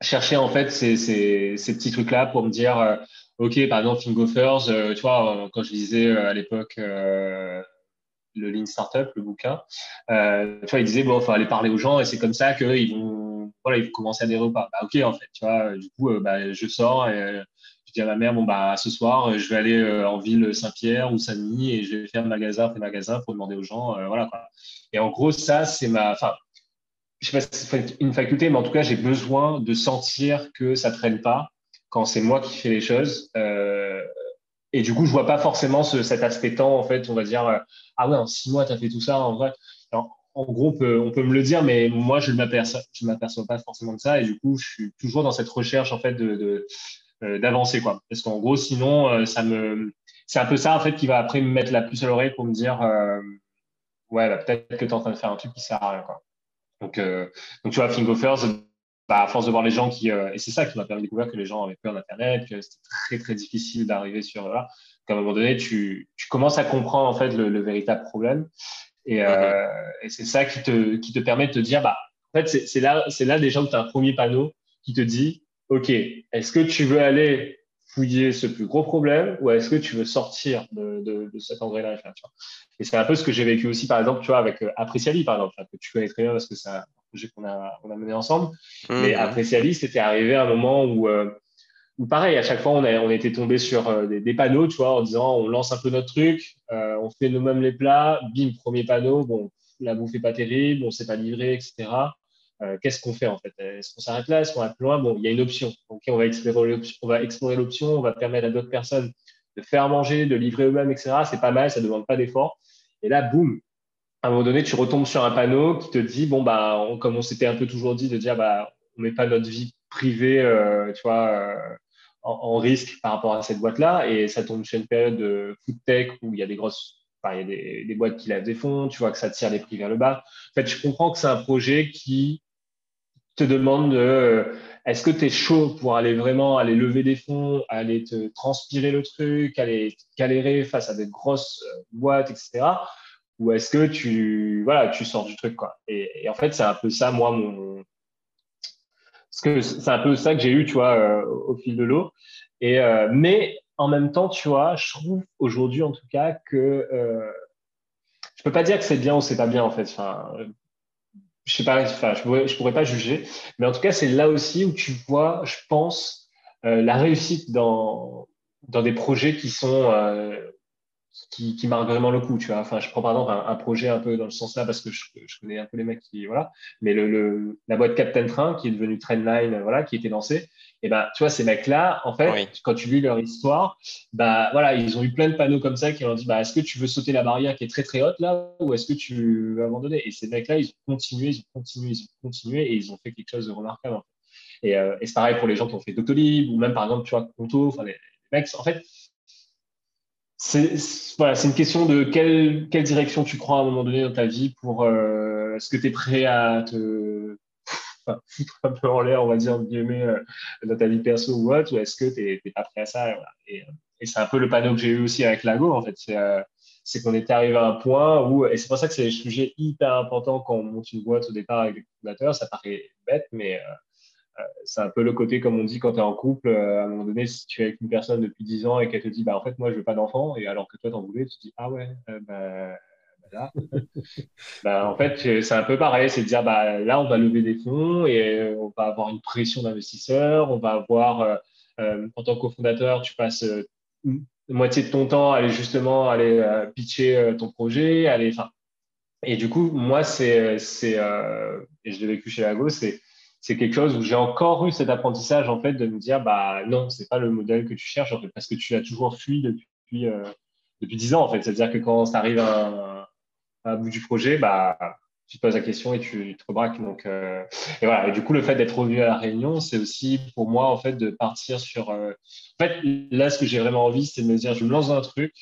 chercher, en fait, ces, ces, ces petits trucs-là pour me dire, euh, OK, par exemple, Fingofers, euh, tu vois, quand je disais à l'époque, le Lean Startup, le bouquin, tu vois, il disait, bon, il faut aller parler aux gens et c'est comme ça qu'ils vont voilà, il faut commencer à des repas. Bah, ok, en fait, tu vois, du coup, euh, bah, je sors et euh, je dis à ma mère, bon, bah, ce soir, euh, je vais aller en ville Saint-Pierre ou Saint-Denis et je vais faire magasin après magasin pour demander aux gens, voilà, quoi. Et en gros, ça, c'est ma, enfin, je sais pas si c'est une faculté, mais en tout cas, j'ai besoin de sentir que ça traîne pas quand c'est moi qui fais les choses. et du coup, je vois pas forcément cet aspect temps, en fait, on va dire, ah ouais, en six mois, tu as fait tout ça, en vrai en gros, on peut, me le dire, mais moi, je ne m'aperçois pas forcément de ça. Et du coup, je suis toujours dans cette recherche, en fait, de, euh, d'avancer, quoi. Parce qu'en gros, sinon, euh, ça me, c'est un peu ça, en fait, qui va après me mettre la puce à l'oreille pour me dire, euh, ouais, bah, peut-être que tu es en train de faire un truc qui sert à rien, quoi. Donc, donc tu vois, Fingofers, bah, à force de voir les gens qui, et c'est ça qui m'a permis de découvrir que les gens avaient peur d'Internet, que c'était très, très difficile d'arriver sur, là. qu'à un moment donné, tu, commences à comprendre, en fait, le, le véritable problème. Et, euh, et c'est ça qui te, qui te permet de te dire, bah, en fait, c'est là, c'est là déjà où tu as un premier panneau qui te dit, OK, est-ce que tu veux aller fouiller ce plus gros problème ou est-ce que tu veux sortir de, de, de cet engrenage là Et c'est un peu ce que j'ai vécu aussi, par exemple, tu vois, avec euh, Appreciali, par exemple, que tu connais très bien parce que un projet qu'on a, on a mené ensemble. Mmh. Mais Appreciali, c'était arrivé à un moment où, euh, ou pareil, à chaque fois, on, a, on était tombé sur euh, des, panneaux, tu vois, en disant on lance un peu notre truc, euh, on fait nous-mêmes les plats, bim, premier panneau, bon, la bouffe n'est pas terrible, on ne s'est pas livré, etc. qu'est-ce qu'on fait en fait? Est-ce qu'on s'arrête là? Est-ce qu'on va plus loin? Bon, il y a une option. Ok, on va explorer l'option. On va explorer l'option. On va permettre à d'autres personnes de faire manger, de livrer eux-mêmes, etc. C'est pas mal, ça ne demande pas d'effort. Et là, boum, à un moment donné, tu retombes sur un panneau qui te dit, bon, bah, comme on s'était un peu toujours dit, de dire, bah, on met pas notre vie privée, euh, tu vois, euh, en, risque par rapport à cette boîte-là. Et ça tombe sur une période de food tech où il y a des grosses, il y a des, des, boîtes qui lèvent des fonds, tu vois que ça tire les prix vers le bas. En fait, je comprends que c'est un projet qui te demande de, euh, est-ce que tu es chaud pour aller vraiment aller lever des fonds, aller te transpirer le truc, aller galérer face à des grosses boîtes, etc. Ou est-ce que tu, voilà, tu sors du truc, quoi. Et, en fait, c'est un peu ça, moi, mon. que c'est un peu ça que j'ai eu, tu vois, euh, au fil de l'eau. Et, euh, mais en même temps, tu vois, je trouve aujourd'hui, en tout cas, que je peux pas dire que c'est bien ou c'est pas bien, en fait. Enfin, je sais pas, enfin, je pourrais, je pourrais pas juger, mais en tout cas, c'est là aussi où tu vois, je pense, euh, la réussite dans, dans des projets qui sont euh, qui, qui marquent vraiment le coup, tu vois. Enfin, je prends par exemple un, projet un peu dans le sens là parce que je, je, connais un peu les mecs qui, voilà, mais le, le la boîte Captain Train qui est devenue Trendline, voilà, qui était lancée, et ben, tu vois, ces mecs-là, en fait, quand tu lis leur histoire, bah voilà, ils ont eu plein de panneaux comme ça qui ont dit, bah, est-ce que tu veux sauter la barrière qui est très très haute là, ou est-ce que tu veux abandonner? Et ces mecs-là, ils ont continué, ils ont continué, ils ont continué, et ils ont fait quelque chose de remarquable. Et, euh, et c'est pareil pour les gens qui ont fait Doctolib, ou même par exemple, tu vois, Conto, enfin, les, mecs, en fait, c'est voilà, une question de quelle, quelle direction tu crois à un moment donné dans ta vie pour euh, est-ce que tu es prêt à te un peu en l'air, on va dire, guillemets, euh, dans ta vie perso ou autre, ou est-ce que tu n'es pas prêt à ça Et, et, c'est un peu le panneau que j'ai eu aussi avec Lago, en fait. C'est euh, qu'on était arrivé à un point où, et c'est pour ça que c'est un sujet hyper important quand on monte une boîte au départ avec des fondateurs, ça paraît bête, mais euh, c'est un peu le côté, comme on dit, quand tu es en couple, à un moment donné, si tu es avec une personne depuis 10 ans et qu'elle te dit, bah, en fait, moi, je veux pas d'enfant, et alors que toi, t'en voulais, tu te dis, ah ouais, bah, bah, en fait, c'est un peu pareil, c'est de dire bah, là, on va lever des fonds et euh, on va avoir une pression d'investisseurs, on va avoir, euh, euh, en tant que cofondateur, tu passes moitié de ton temps à aller justement aller pitcher ton projet, aller, et du coup, moi, c'est, c'est et je l'ai vécu chez Lago, c'est c'est quelque chose où j'ai encore eu cet apprentissage en fait de me dire bah non c'est pas le modèle que tu cherches parce que tu l'as toujours fui depuis depuis dix ans en fait c'est à dire que quand ça arrive à à bout du projet, bah, tu te poses la question et tu, te rebraques. Donc, euh, et voilà. Et du coup, le fait d'être revenu à la réunion, c'est aussi pour moi, en fait, de partir sur. Euh, en fait, là, ce que j'ai vraiment envie, c'est de me dire, je me lance dans un truc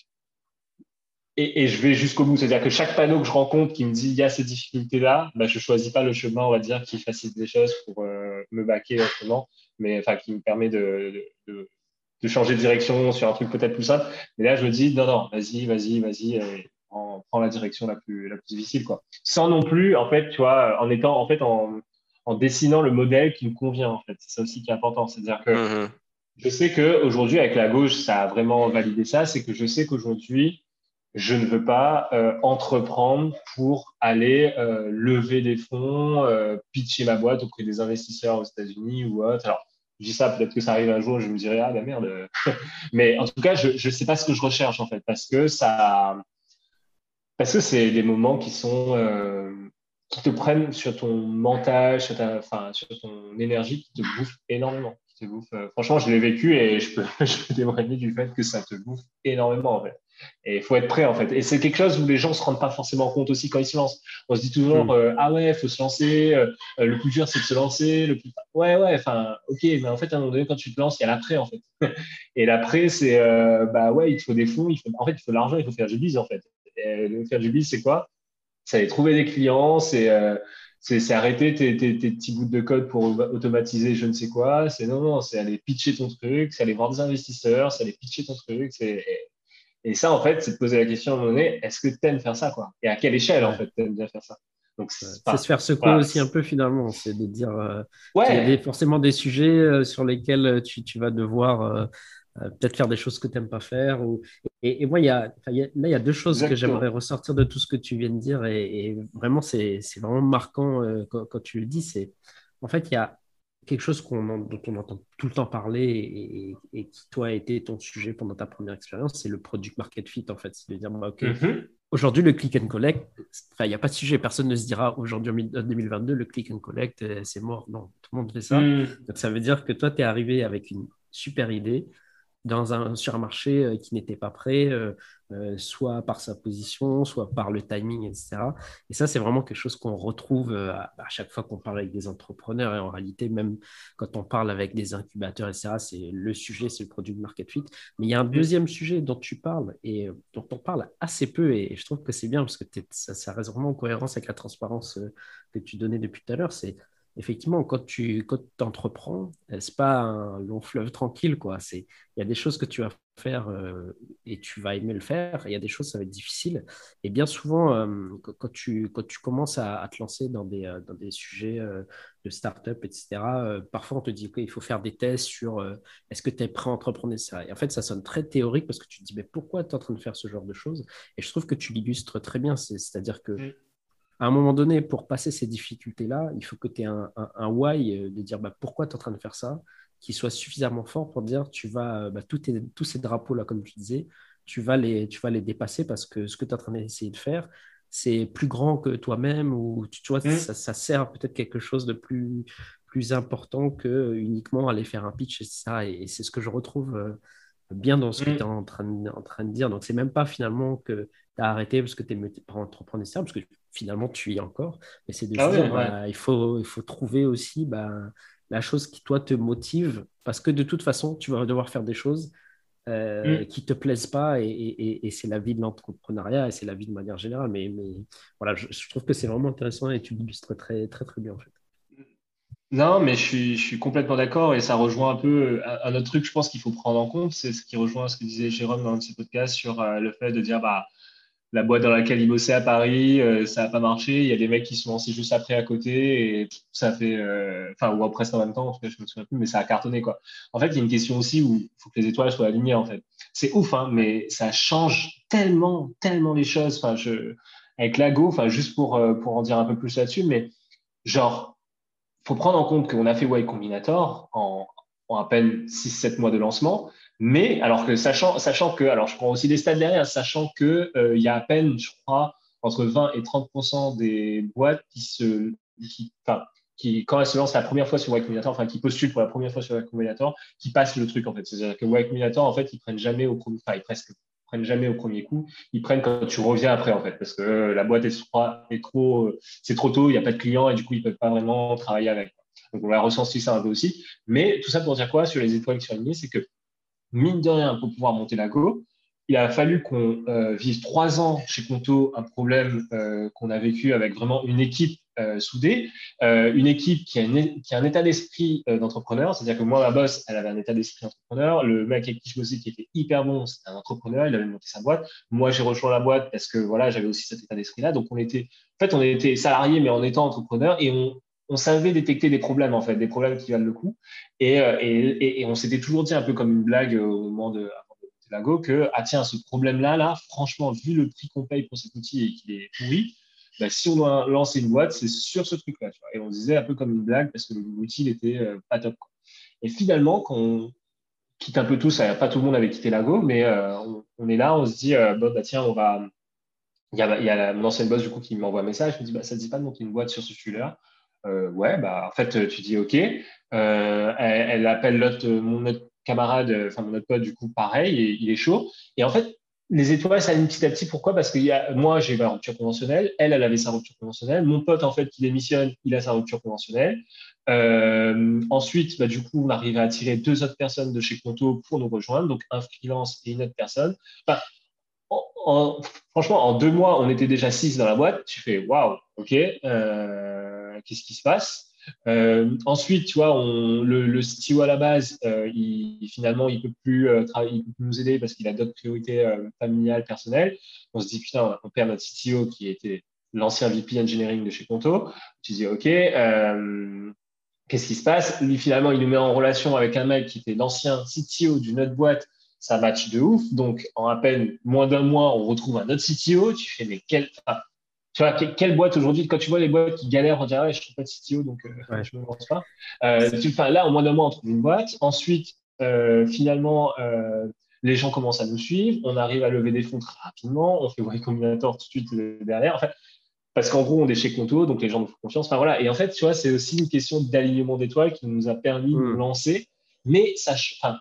et, et je vais jusqu'au bout. C'est-à-dire que chaque panneau que je rencontre qui me dit, il y a ces difficultés-là, bah, je choisis pas le chemin, on va dire, qui facilite les choses pour euh, me baquer autrement, mais enfin, qui me permet de, de, de, changer de direction sur un truc peut-être plus simple. Mais là, je me dis, non, non, vas-y, vas-y, vas-y en, prend la direction la plus, la plus difficile, quoi. Sans non plus, en fait, tu vois, en étant, en fait, en, en dessinant le modèle qui me convient, en fait. C'est ça aussi qui est important. C'est-à-dire que mm-hmm. je sais qu'aujourd'hui, avec la gauche, ça a vraiment validé ça. C'est que je sais qu'aujourd'hui, je ne veux pas euh, entreprendre pour aller euh, lever des fonds, euh, pitcher ma boîte auprès des investisseurs aux États-Unis ou autre. Alors, je dis ça, peut-être que ça arrive un jour, je me dirais, ah, la merde. Mais en tout cas, je ne sais pas ce que je recherche, en fait, parce que ça, parce que c'est des moments qui sont qui te prennent sur ton mental, sur, ta, enfin, sur ton énergie, qui te bouffent énormément. Te franchement, je l'ai vécu et je peux, je peux témoigner du fait que ça te bouffe énormément en fait. Et il faut être prêt en fait. Et c'est quelque chose où les gens se rendent pas forcément compte aussi quand ils se lancent. On se dit toujours mm. euh, ah ouais, il faut se lancer. le plus dur c'est de se lancer. Le plus ouais ouais. Enfin ok, mais en fait à un moment donné quand tu te lances, il y a l'après en fait. et l'après c'est bah ouais, il faut des fonds, il faut en fait il faut de l'argent, il faut faire du business en fait euh, faire du biz, c'est quoi? C'est aller trouver des clients, c'est euh, c'est arrêter tes, tes, petits bouts de code pour automatiser je ne sais quoi. C'est non, non, c'est aller pitcher ton truc, c'est aller voir des investisseurs, c'est aller pitcher ton truc. Et, et ça, en fait, c'est de poser la question à un moment donné, est-ce que tu aimes faire ça quoi? Et à quelle échelle, en fait, tu aimes bien faire ça? Donc, c'est se faire secouer aussi un peu finalement, c'est de dire euh, il y a forcément des sujets sur lesquels tu, tu vas devoir euh, peut-être faire des choses que tu n'aimes pas faire. Ou... Et, moi, il y a, là, il y a deux choses que j'aimerais ressortir de tout ce que tu viens de dire. Et, vraiment, c'est vraiment marquant euh, quand, tu le dis. C'est En fait, il y a quelque chose qu'on dont on entend tout le temps parler et, qui, toi, a été ton sujet pendant ta première expérience, c'est le product market fit, en fait. C'est de dire, bah, OK, mm-hmm. Aujourd'hui, le click and collect, il n'y a pas de sujet. Personne ne se dira aujourd'hui en 2022, le click and collect, euh, c'est mort. Non, tout le monde fait ça. Hmm. Donc, ça veut dire que toi, tu es arrivé avec une super idée dans un, sur un marché euh, qui n'était pas prêt, euh, euh, soit par sa position, soit par le timing, etc. Et ça, c'est vraiment quelque chose qu'on retrouve à, chaque fois qu'on parle avec des entrepreneurs. Et en réalité, même quand on parle avec des incubateurs, etc., c'est le sujet, c'est le produit de market fit. Mais il y a un deuxième sujet dont tu parles et dont on parle assez peu. Et, je trouve que c'est bien parce que ça, ça reste vraiment en cohérence avec la transparence que tu donnais depuis tout à l'heure. C'est effectivement, quand tu quand entreprends, euh, ce n'est pas un long fleuve tranquille. Il y a des choses que tu vas faire euh, et tu vas aimer le faire. Il y a des choses, ça va être difficile. Et bien souvent, euh, quand, tu, quand tu commences à, te lancer dans des, dans des sujets de start-up, etc., parfois on te dit qu'il faut faire des tests sur est-ce que tu es prêt à entreprendre, ça. Et en fait, ça sonne très théorique parce que tu te dis mais pourquoi tu es en train de faire ce genre de choses? Et je trouve que tu l'illustres très bien. C'est-à-dire que mmh à un moment donné, pour passer ces difficultés-là, il faut que tu aies un, un, why euh, de dire bah, pourquoi tu es en train de faire ça, qui soit suffisamment fort pour dire tu vas, bah, tous ces drapeaux-là, comme tu disais, tu vas, les, tu vas les dépasser parce que ce que tu es en train d'essayer de faire, c'est plus grand que toi-même ou tu, vois, mmh. ça, sert peut-être quelque chose de plus, plus important que uniquement aller faire un pitch, et ça. Et, c'est ce que je retrouve euh, bien dans ce que mmh. tu es en train, de, en train de dire. Donc, c'est même pas finalement que tu as arrêté parce que tu es pas entrepreneur, parce que finalement tu y es encore. Mais c'est de ah dire, bah, il, faut, il faut trouver aussi bah, la chose qui, toi, te motive, parce que de toute façon, tu vas devoir faire des choses euh, mm. qui ne te plaisent pas, et, et, et c'est la vie de l'entrepreneuriat, et c'est la vie de manière générale. Mais, mais voilà, je, trouve que c'est vraiment intéressant, et tu l'illustres très, très, très bien, en fait. Non, mais je suis, je suis complètement d'accord et ça rejoint un peu un, autre truc, je pense qu'il faut prendre en compte, c'est ce qui rejoint ce que disait Jérôme dans un de ses podcasts sur euh, le fait de dire bah, la boîte dans laquelle il bossait à Paris, euh, ça n'a pas marché. Il y a des mecs qui sont lancés juste après à côté et ça fait, euh, enfin, ou presque en même temps, en tout cas, je me souviens plus, mais ça a cartonné, quoi. En fait, il y a une question aussi où il faut que les étoiles soient alignées, en fait. C'est ouf, hein, mais ça change tellement, tellement les choses. Enfin, je, avec Lago, enfin, juste pour, euh, pour en dire un peu plus là-dessus, mais genre, faut prendre en compte qu'on a fait Y Combinator en, en à peine 6-7 mois de lancement. Mais alors que sachant, sachant que, alors je prends aussi des stats derrière, sachant que euh, y a à peine, je crois, entre 20 et 30% des boîtes qui se, qui, enfin, qui, quand elles se lancent la première fois sur Y Combinator, enfin, qui postulent pour la première fois sur Y Combinator, qui passent le truc, en fait. C'est-à-dire que Y Combinator, en fait, ils prennent jamais au premier, presque prennent jamais au premier coup. Ils prennent quand tu reviens après, en fait, parce que la boîte est, est trop, c'est trop tôt, il n'y a pas de clients et du coup, ils peuvent pas vraiment travailler avec. Donc, on va ressentir ça un peu aussi. Mais tout ça pour dire quoi sur les étoiles qui sont alignées, c'est que mine de rien, pour pouvoir monter la Go, il a fallu qu'on euh, vive trois ans chez Conto un problème euh, qu'on a vécu avec vraiment une équipe euh, soudée, une équipe qui a, qui a un état d'esprit d'entrepreneur, c'est-à-dire que moi, ma boss, elle avait un état d'esprit entrepreneur, le mec avec qui je bossais qui était hyper bon, c'était un entrepreneur, il avait monté sa boîte, moi j'ai rejoint la boîte parce que voilà, j'avais aussi cet état d'esprit-là, donc on était, en fait, on était salariés mais en étant entrepreneur et on, on savait détecter des problèmes, en fait, des problèmes qui valent le coup. Et, euh, et, et, on s'était toujours dit un peu comme une blague au moment de, de Lago que, ah tiens, ce problème-là, là, franchement, vu le prix qu'on paye pour cet outil et qu'il est pourri, bah, si on doit lancer une boîte, c'est sur ce truc-là. Et on disait un peu comme une blague parce que l'outil n'était euh, pas top. Et finalement, quand on quitte un peu tout ça, pas tout le monde avait quitté Lago, mais euh, on, est là, on se dit, bon, bah, tiens, on va. Il y a, il y a mon ancienne boss du coup qui m'envoie un message, je me dit, bah, ça ne dit pas de monter une boîte sur ce sujet-là? Euh, ouais, bah, en fait, tu dis OK. Euh, elle, appelle l'autre, mon autre camarade, enfin mon autre pote, du coup, pareil, il est chaud. Et en fait, les étoiles s'alignent petit à petit. Pourquoi? Parce que moi, j'ai ma rupture conventionnelle. Elle, elle avait sa rupture conventionnelle. Mon pote, en fait, qui démissionne, il a sa rupture conventionnelle. Euh, ensuite, bah, du coup, on arrive à attirer deux autres personnes de chez Conto pour nous rejoindre, donc un freelance et une autre personne. Enfin, franchement, en deux mois, on était déjà six dans la boîte. Tu fais waouh, ok. Qu'est-ce qui se passe euh, ensuite, tu vois, le, CTO à la base, euh, il, finalement, il ne peut, euh, peut plus nous aider parce qu'il a d'autres priorités familiales, personnelles. On se dit, putain, on perd notre CTO qui était l'ancien VP Engineering de chez Conto. Tu dis, OK, qu'est-ce qui se passe? Lui, finalement, il nous met en relation avec un mec qui était l'ancien CTO d'une autre boîte. Ça match de ouf. Donc, en à peine moins d'un mois, on retrouve un autre CTO. Tu fais, mais quel tu vois, quelle boîte aujourd'hui, quand tu vois les boîtes qui galèrent, on dirait, je ne suis pas de CTO, donc euh, je ne me lance pas. Euh, tu, là, au moins d'un mois, on trouve une boîte. Ensuite, euh, finalement, les gens commencent à nous suivre, on arrive à lever des fonds très rapidement, on fait Y Combinator tout de suite derrière. Parce qu'en gros, on est chez Conto, donc les gens nous font confiance. Enfin voilà. Et en fait, tu vois, c'est aussi une question d'alignement d'étoiles qui nous a permis de nous hmm. lancer. Mais ça, enfin,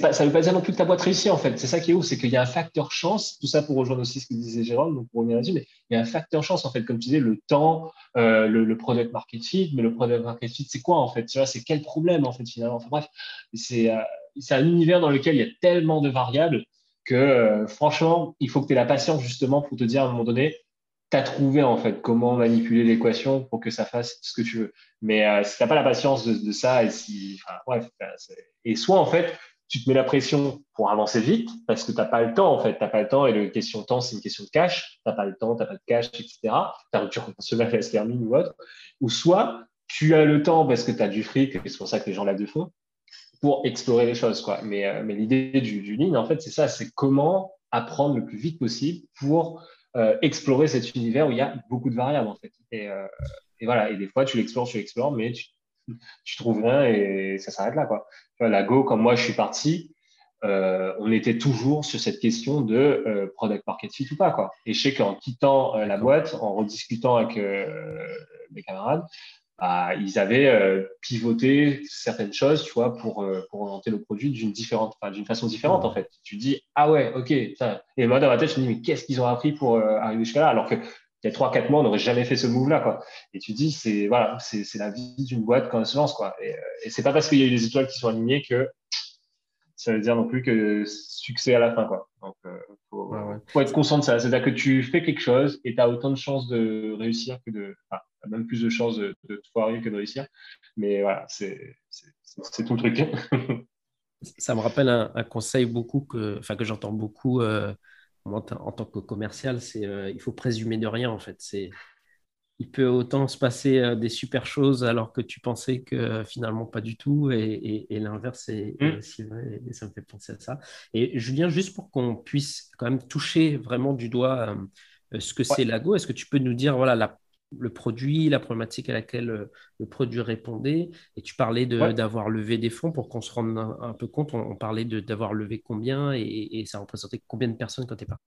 pas, ça ne veut pas dire non plus que ta boîte réussit en fait. C'est ça qui est ouf, c'est qu'il y a un facteur chance, tout ça pour rejoindre aussi ce que disait Jérôme, donc pour revenir mais il y a un facteur chance en fait, comme tu disais, le temps, euh, le, product market fit, mais le product market fit, c'est quoi en fait? C'est quel problème en fait finalement? Enfin bref, c'est euh, un univers dans lequel il y a tellement de variables que euh, franchement, il faut que tu aies la patience justement pour te dire à un moment donné, tu as trouvé en fait comment manipuler l'équation pour que ça fasse ce que tu veux. Mais si tu n'as pas la patience de, ça, et si, enfin, bref, et soit en fait, tu te mets la pression pour avancer vite parce que tu n'as pas le temps, en fait. Tu n'as pas le temps et la question de temps, c'est une question de cash. Tu n'as pas le temps, tu n'as pas de cash, etc. Ta rupture conventionnelle, elle se termine ou autre. Ou soit tu as le temps parce que tu as du fric, et c'est pour ça que les gens lèvent de fond, pour explorer les choses. Quoi. Mais, euh, mais l'idée du, du en fait, c'est ça c'est comment apprendre le plus vite possible pour euh, explorer cet univers où il y a beaucoup de variables, en fait. Et, euh, et voilà. Et des fois, tu l'explores, tu l'explores, mais tu tu trouves rien et ça s'arrête là. Quoi. Tu vois, la Go, quand moi je suis parti, euh, on était toujours sur cette question de euh, product market fit ou pas. Quoi. Et je sais qu'en quittant euh, la boîte, en rediscutant avec mes camarades, bah, ils avaient pivoté certaines choses, tu vois, pour, pour orienter le produit d'une différente, d'une façon différente en fait. Tu dis ah ouais, ok. Et moi dans ma tête, je me dis mais qu'est-ce qu'ils ont appris pour arriver jusqu'à là Alors que il y a 3-4 mois, on n'aurait jamais fait ce move-là. Quoi. Et tu dis, c'est voilà, c'est la vie d'une boîte quand elle se lance. Quoi. Et, euh, et c'est pas parce qu'il y a eu des étoiles qui sont alignées que ça veut dire non plus que succès à la fin. Quoi. Donc, euh, faut, faut, être conscient de ça. C'est-à-dire que tu fais quelque chose et tu as autant de chances de réussir que de. Enfin, même plus de chances de, de te foirer que de réussir. Mais voilà, c'est tout le truc. ça me rappelle un, conseil beaucoup que, enfin, que j'entends beaucoup. Euh, en tant que commercial, c'est euh, il faut présumer de rien en fait. C'est il peut autant se passer euh, des super choses alors que tu pensais que euh, finalement pas du tout et, l'inverse est, mmh. aussi vrai et ça me fait penser à ça. Et Julien, juste pour qu'on puisse quand même toucher vraiment du doigt ce que c'est Lago, est-ce que tu peux nous dire voilà la le produit, la problématique à laquelle euh, le produit répondait. Et tu parlais d'avoir levé des fonds pour qu'on se rende un, peu compte. On, parlait d'avoir levé combien et, ça représentait combien de personnes quand tu es parti?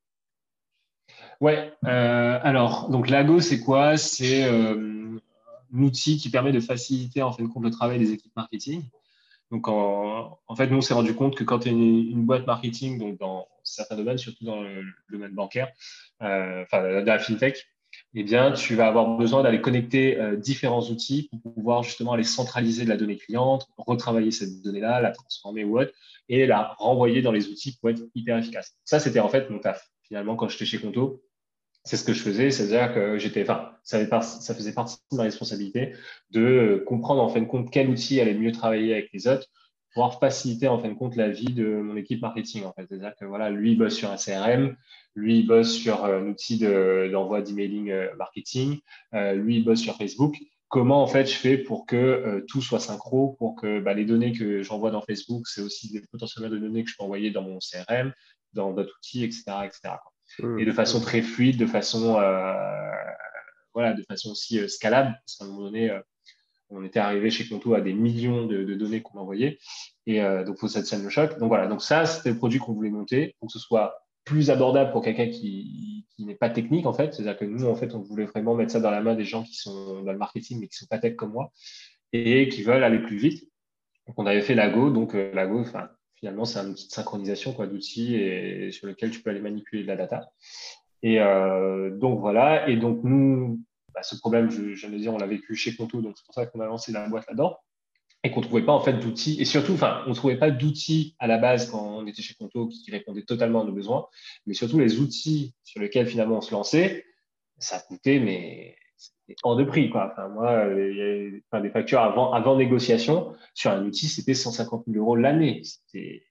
Ouais, euh, alors, donc Lago, c'est quoi? C'est euh, un outil qui permet de faciliter en fin de compte le travail des équipes marketing. Donc, en, fait, nous, on s'est rendu compte que quand tu es une, boîte marketing, donc dans certains domaines, surtout dans le, domaine bancaire, enfin, dans la fintech, eh bien, tu vas avoir besoin d'aller connecter euh, différents outils pour pouvoir justement aller centraliser de la donnée cliente, retravailler cette donnée-là, la transformer ou autre, et la renvoyer dans les outils pour être hyper efficace. Ça, c'était en fait mon taf. Finalement, quand j'étais chez Conto, c'est ce que je faisais, c'est-à-dire que j'étais, enfin, ça, ça, faisait partie de ma responsabilité de comprendre en fin de compte quel outil allait mieux travailler avec les autres, pouvoir faciliter en fin de compte la vie de mon équipe marketing. En fait. C'est-à-dire que voilà, lui il bosse sur un CRM, lui il bosse sur euh, un outil d'envoi d'emailing euh, marketing, euh, lui il bosse sur Facebook. Comment en fait je fais pour que tout soit synchro, pour que bah, les données que j'envoie dans Facebook, c'est aussi des potentiellement des données que je peux envoyer dans mon CRM, dans d'autres outils, etc., etc. Mmh. Et de façon très fluide, de façon voilà, de façon aussi scalable, parce qu'à un moment donné, on était arrivé chez Conto à des millions de, données qu'on envoyait. Et euh, donc, il faut cette scène de choc. Donc voilà, donc ça, c'était le produit qu'on voulait monter pour que ce soit plus abordable pour quelqu'un qui, n'est pas technique, en fait. C'est-à-dire que nous, en fait, on voulait vraiment mettre ça dans la main des gens qui sont dans le marketing, mais qui ne sont pas tech comme moi, et qui veulent aller plus vite. Donc, on avait fait Lago. Donc, euh, Lago, enfin, finalement, c'est un outil de synchronisation d'outils sur lequel tu peux aller manipuler de la data. Et euh, donc, voilà. Et donc, nous, bah, ce problème, je, dire, on l'a vécu chez Conto, donc c'est pour ça qu'on a lancé la boîte là-dedans et qu'on ne trouvait pas en fait d'outils, et surtout, enfin, on ne trouvait pas d'outils à la base quand on était chez Conto qui répondaient totalement à nos besoins, mais surtout les outils sur lesquels finalement on se lançait, ça coûtait, mais c'était hors de prix. Quoi. Enfin, moi, il y avait des factures avant, avant négociation sur un outil, c'était 150 000 euros l'année. C'était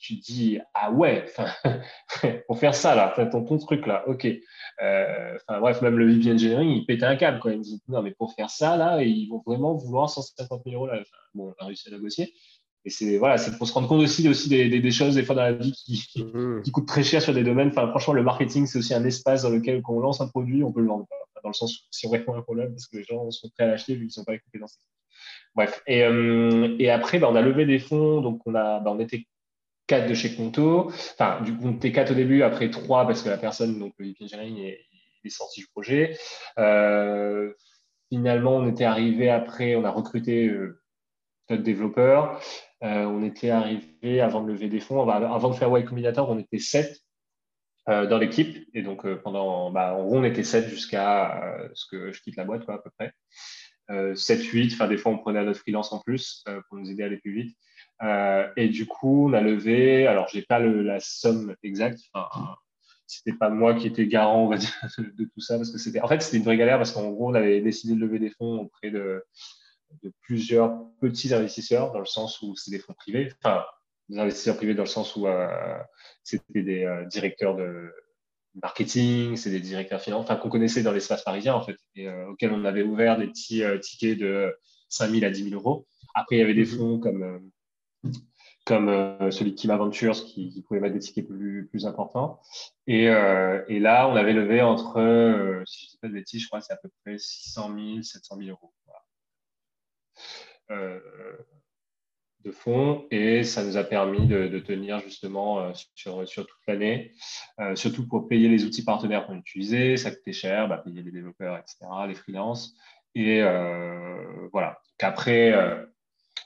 tu dis ah ouais pour faire ça là ton, ton truc là ok. Euh, enfin bref même le VP Engineering il pétait un câble quoi. Il me dit non mais pour faire ça là ils vont vraiment vouloir 150 000 euros là. Bon on a réussi à négocier. Et c'est voilà c'est pour se rendre compte aussi aussi des, des, choses des fois dans la vie qui, mmh. qui coûtent très cher sur des domaines. Enfin franchement le marketing c'est aussi un espace dans lequel quand on lance un produit on peut le vendre dans le sens où si on répond à un problème parce que les gens sont prêts à l'acheter vu qu'ils sont pas équipés dans ces Bref, et, euh, et après, bah, on a levé des fonds, donc on, a, bah, on était quatre de chez Conto. Enfin, du coup, était quatre au début, après trois parce que la personne, donc le Engineering, est, est sorti du projet. Euh, finalement, on était arrivé après, on a recruté euh, notre développeur. Euh, on était arrivé avant de lever des fonds, avant de faire Y Combinator, on était sept dans l'équipe. Et donc, pendant, bah, en gros, on était sept jusqu'à ce que je quitte la boîte, à peu près. 7, 8, enfin, des fois, on prenait notre freelance en plus pour nous aider à aller plus vite. Euh, et du coup, on a levé, alors j'ai pas le, la somme exacte, enfin, c'était pas moi qui étais garant, on va dire, de, tout ça, parce que c'était, en fait, c'était une vraie galère parce qu'en gros, on avait décidé de lever des fonds auprès de, de plusieurs petits investisseurs, dans le sens où c'est des fonds privés, enfin, des investisseurs privés dans le sens où euh, c'était des euh, directeurs de marketing, c'est des directeurs financiers, enfin, qu'on connaissait dans l'espace parisien, en fait, et auxquels on avait ouvert des petits tickets de 5 000 à 10 000 euros. Après, il y avait des mhm. fonds comme comme euh, celui de Team Adventures qui, pouvait mettre des tickets plus, plus importants. Et, euh, et là, on avait levé entre, euh, si je ne dis pas de bêtises, je crois que c'est à peu près 600 000, 700 000 euros voilà. de fonds. Et ça nous a permis de, de tenir justement sur, sur toute l'année, surtout pour payer les outils partenaires qu'on utilisait. Ça coûtait cher, bah, payer les développeurs, etc., les freelances. Et voilà. Qu'après,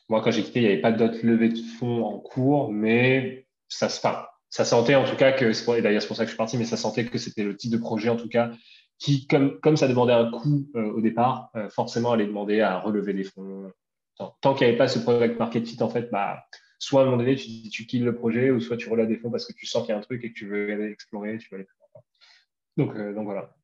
moi, quand j'ai quitté, il n'y avait pas d'autres levées de fonds en cours, mais ça, enfin, ça sentait en tout cas que, et d'ailleurs c'est pour ça que je suis parti, mais ça sentait que c'était le type de projet en tout cas qui, comme, comme ça demandait un coût euh, au départ, euh, forcément allait demander à relever des fonds. Tant, qu'il n'y avait pas ce product market fit, en fait, bah, soit à un moment donné, tu, tu kills le projet, ou soit tu relèves des fonds parce que tu sens qu'il y a un truc et que tu veux aller explorer, tu veux aller plus. Donc, euh, donc voilà.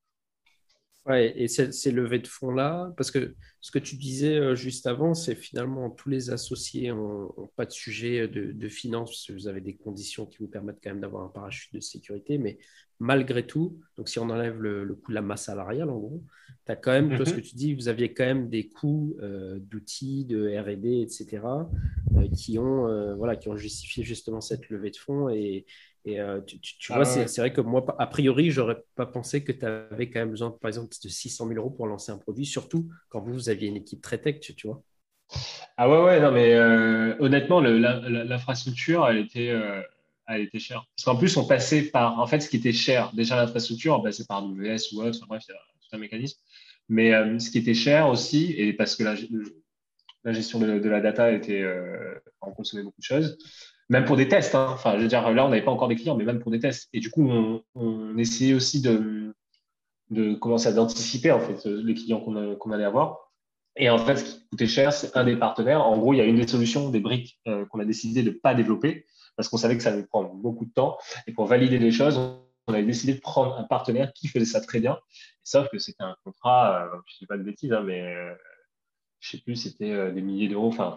Ouais, et ces levées de fonds-là, parce que ce que tu disais euh, juste avant, c'est finalement tous les associés n'ont pas de sujet de, de finance, parce que vous avez des conditions qui vous permettent quand même d'avoir un parachute de sécurité, mais malgré tout, donc si on enlève le, coût de la masse salariale, en gros, tu as quand même, toi, ce que mhm. tu dis, vous aviez quand même des coûts euh, d'outils, de RD, etc., euh, qui, ont, voilà, qui ont justifié justement cette levée de fonds et, et euh, tu, tu, vois, ah c'est vrai que moi, a priori, j'aurais pas pensé que tu avais quand même besoin, par exemple, de 600 000 euros pour lancer un produit, surtout quand vous, vous aviez une équipe très tech, tu, vois. Ah ouais, ouais, non, mais euh, honnêtement, l'infrastructure, elle était, euh, elle était chère. Parce qu'en plus, on passait par, en fait, ce qui était cher, déjà l'infrastructure, on passait par AWS ou autre, enfin, bref, c'est tout un mécanisme. Mais ce qui était cher aussi, et parce que la, la gestion de, de, la data était, en consommait beaucoup de choses, même pour des tests. Hein. Enfin, je veux dire, là, on n'avait pas encore des clients, mais même pour des tests. Et du coup, on, essayait aussi de, commencer à anticiper en fait les clients qu'on allait avoir. Et en fait, ce qui coûtait cher, c'est un des partenaires. En gros, il y a une des solutions, des briques euh, qu'on a décidé de ne pas développer parce qu'on savait que ça allait prendre beaucoup de temps. Et pour valider les choses, on avait décidé de prendre un partenaire qui faisait ça très bien. Sauf que c'était un contrat, euh, je ne sais pas de bêtises, hein, mais euh, je ne sais plus, c'était des milliers d'euros. Enfin,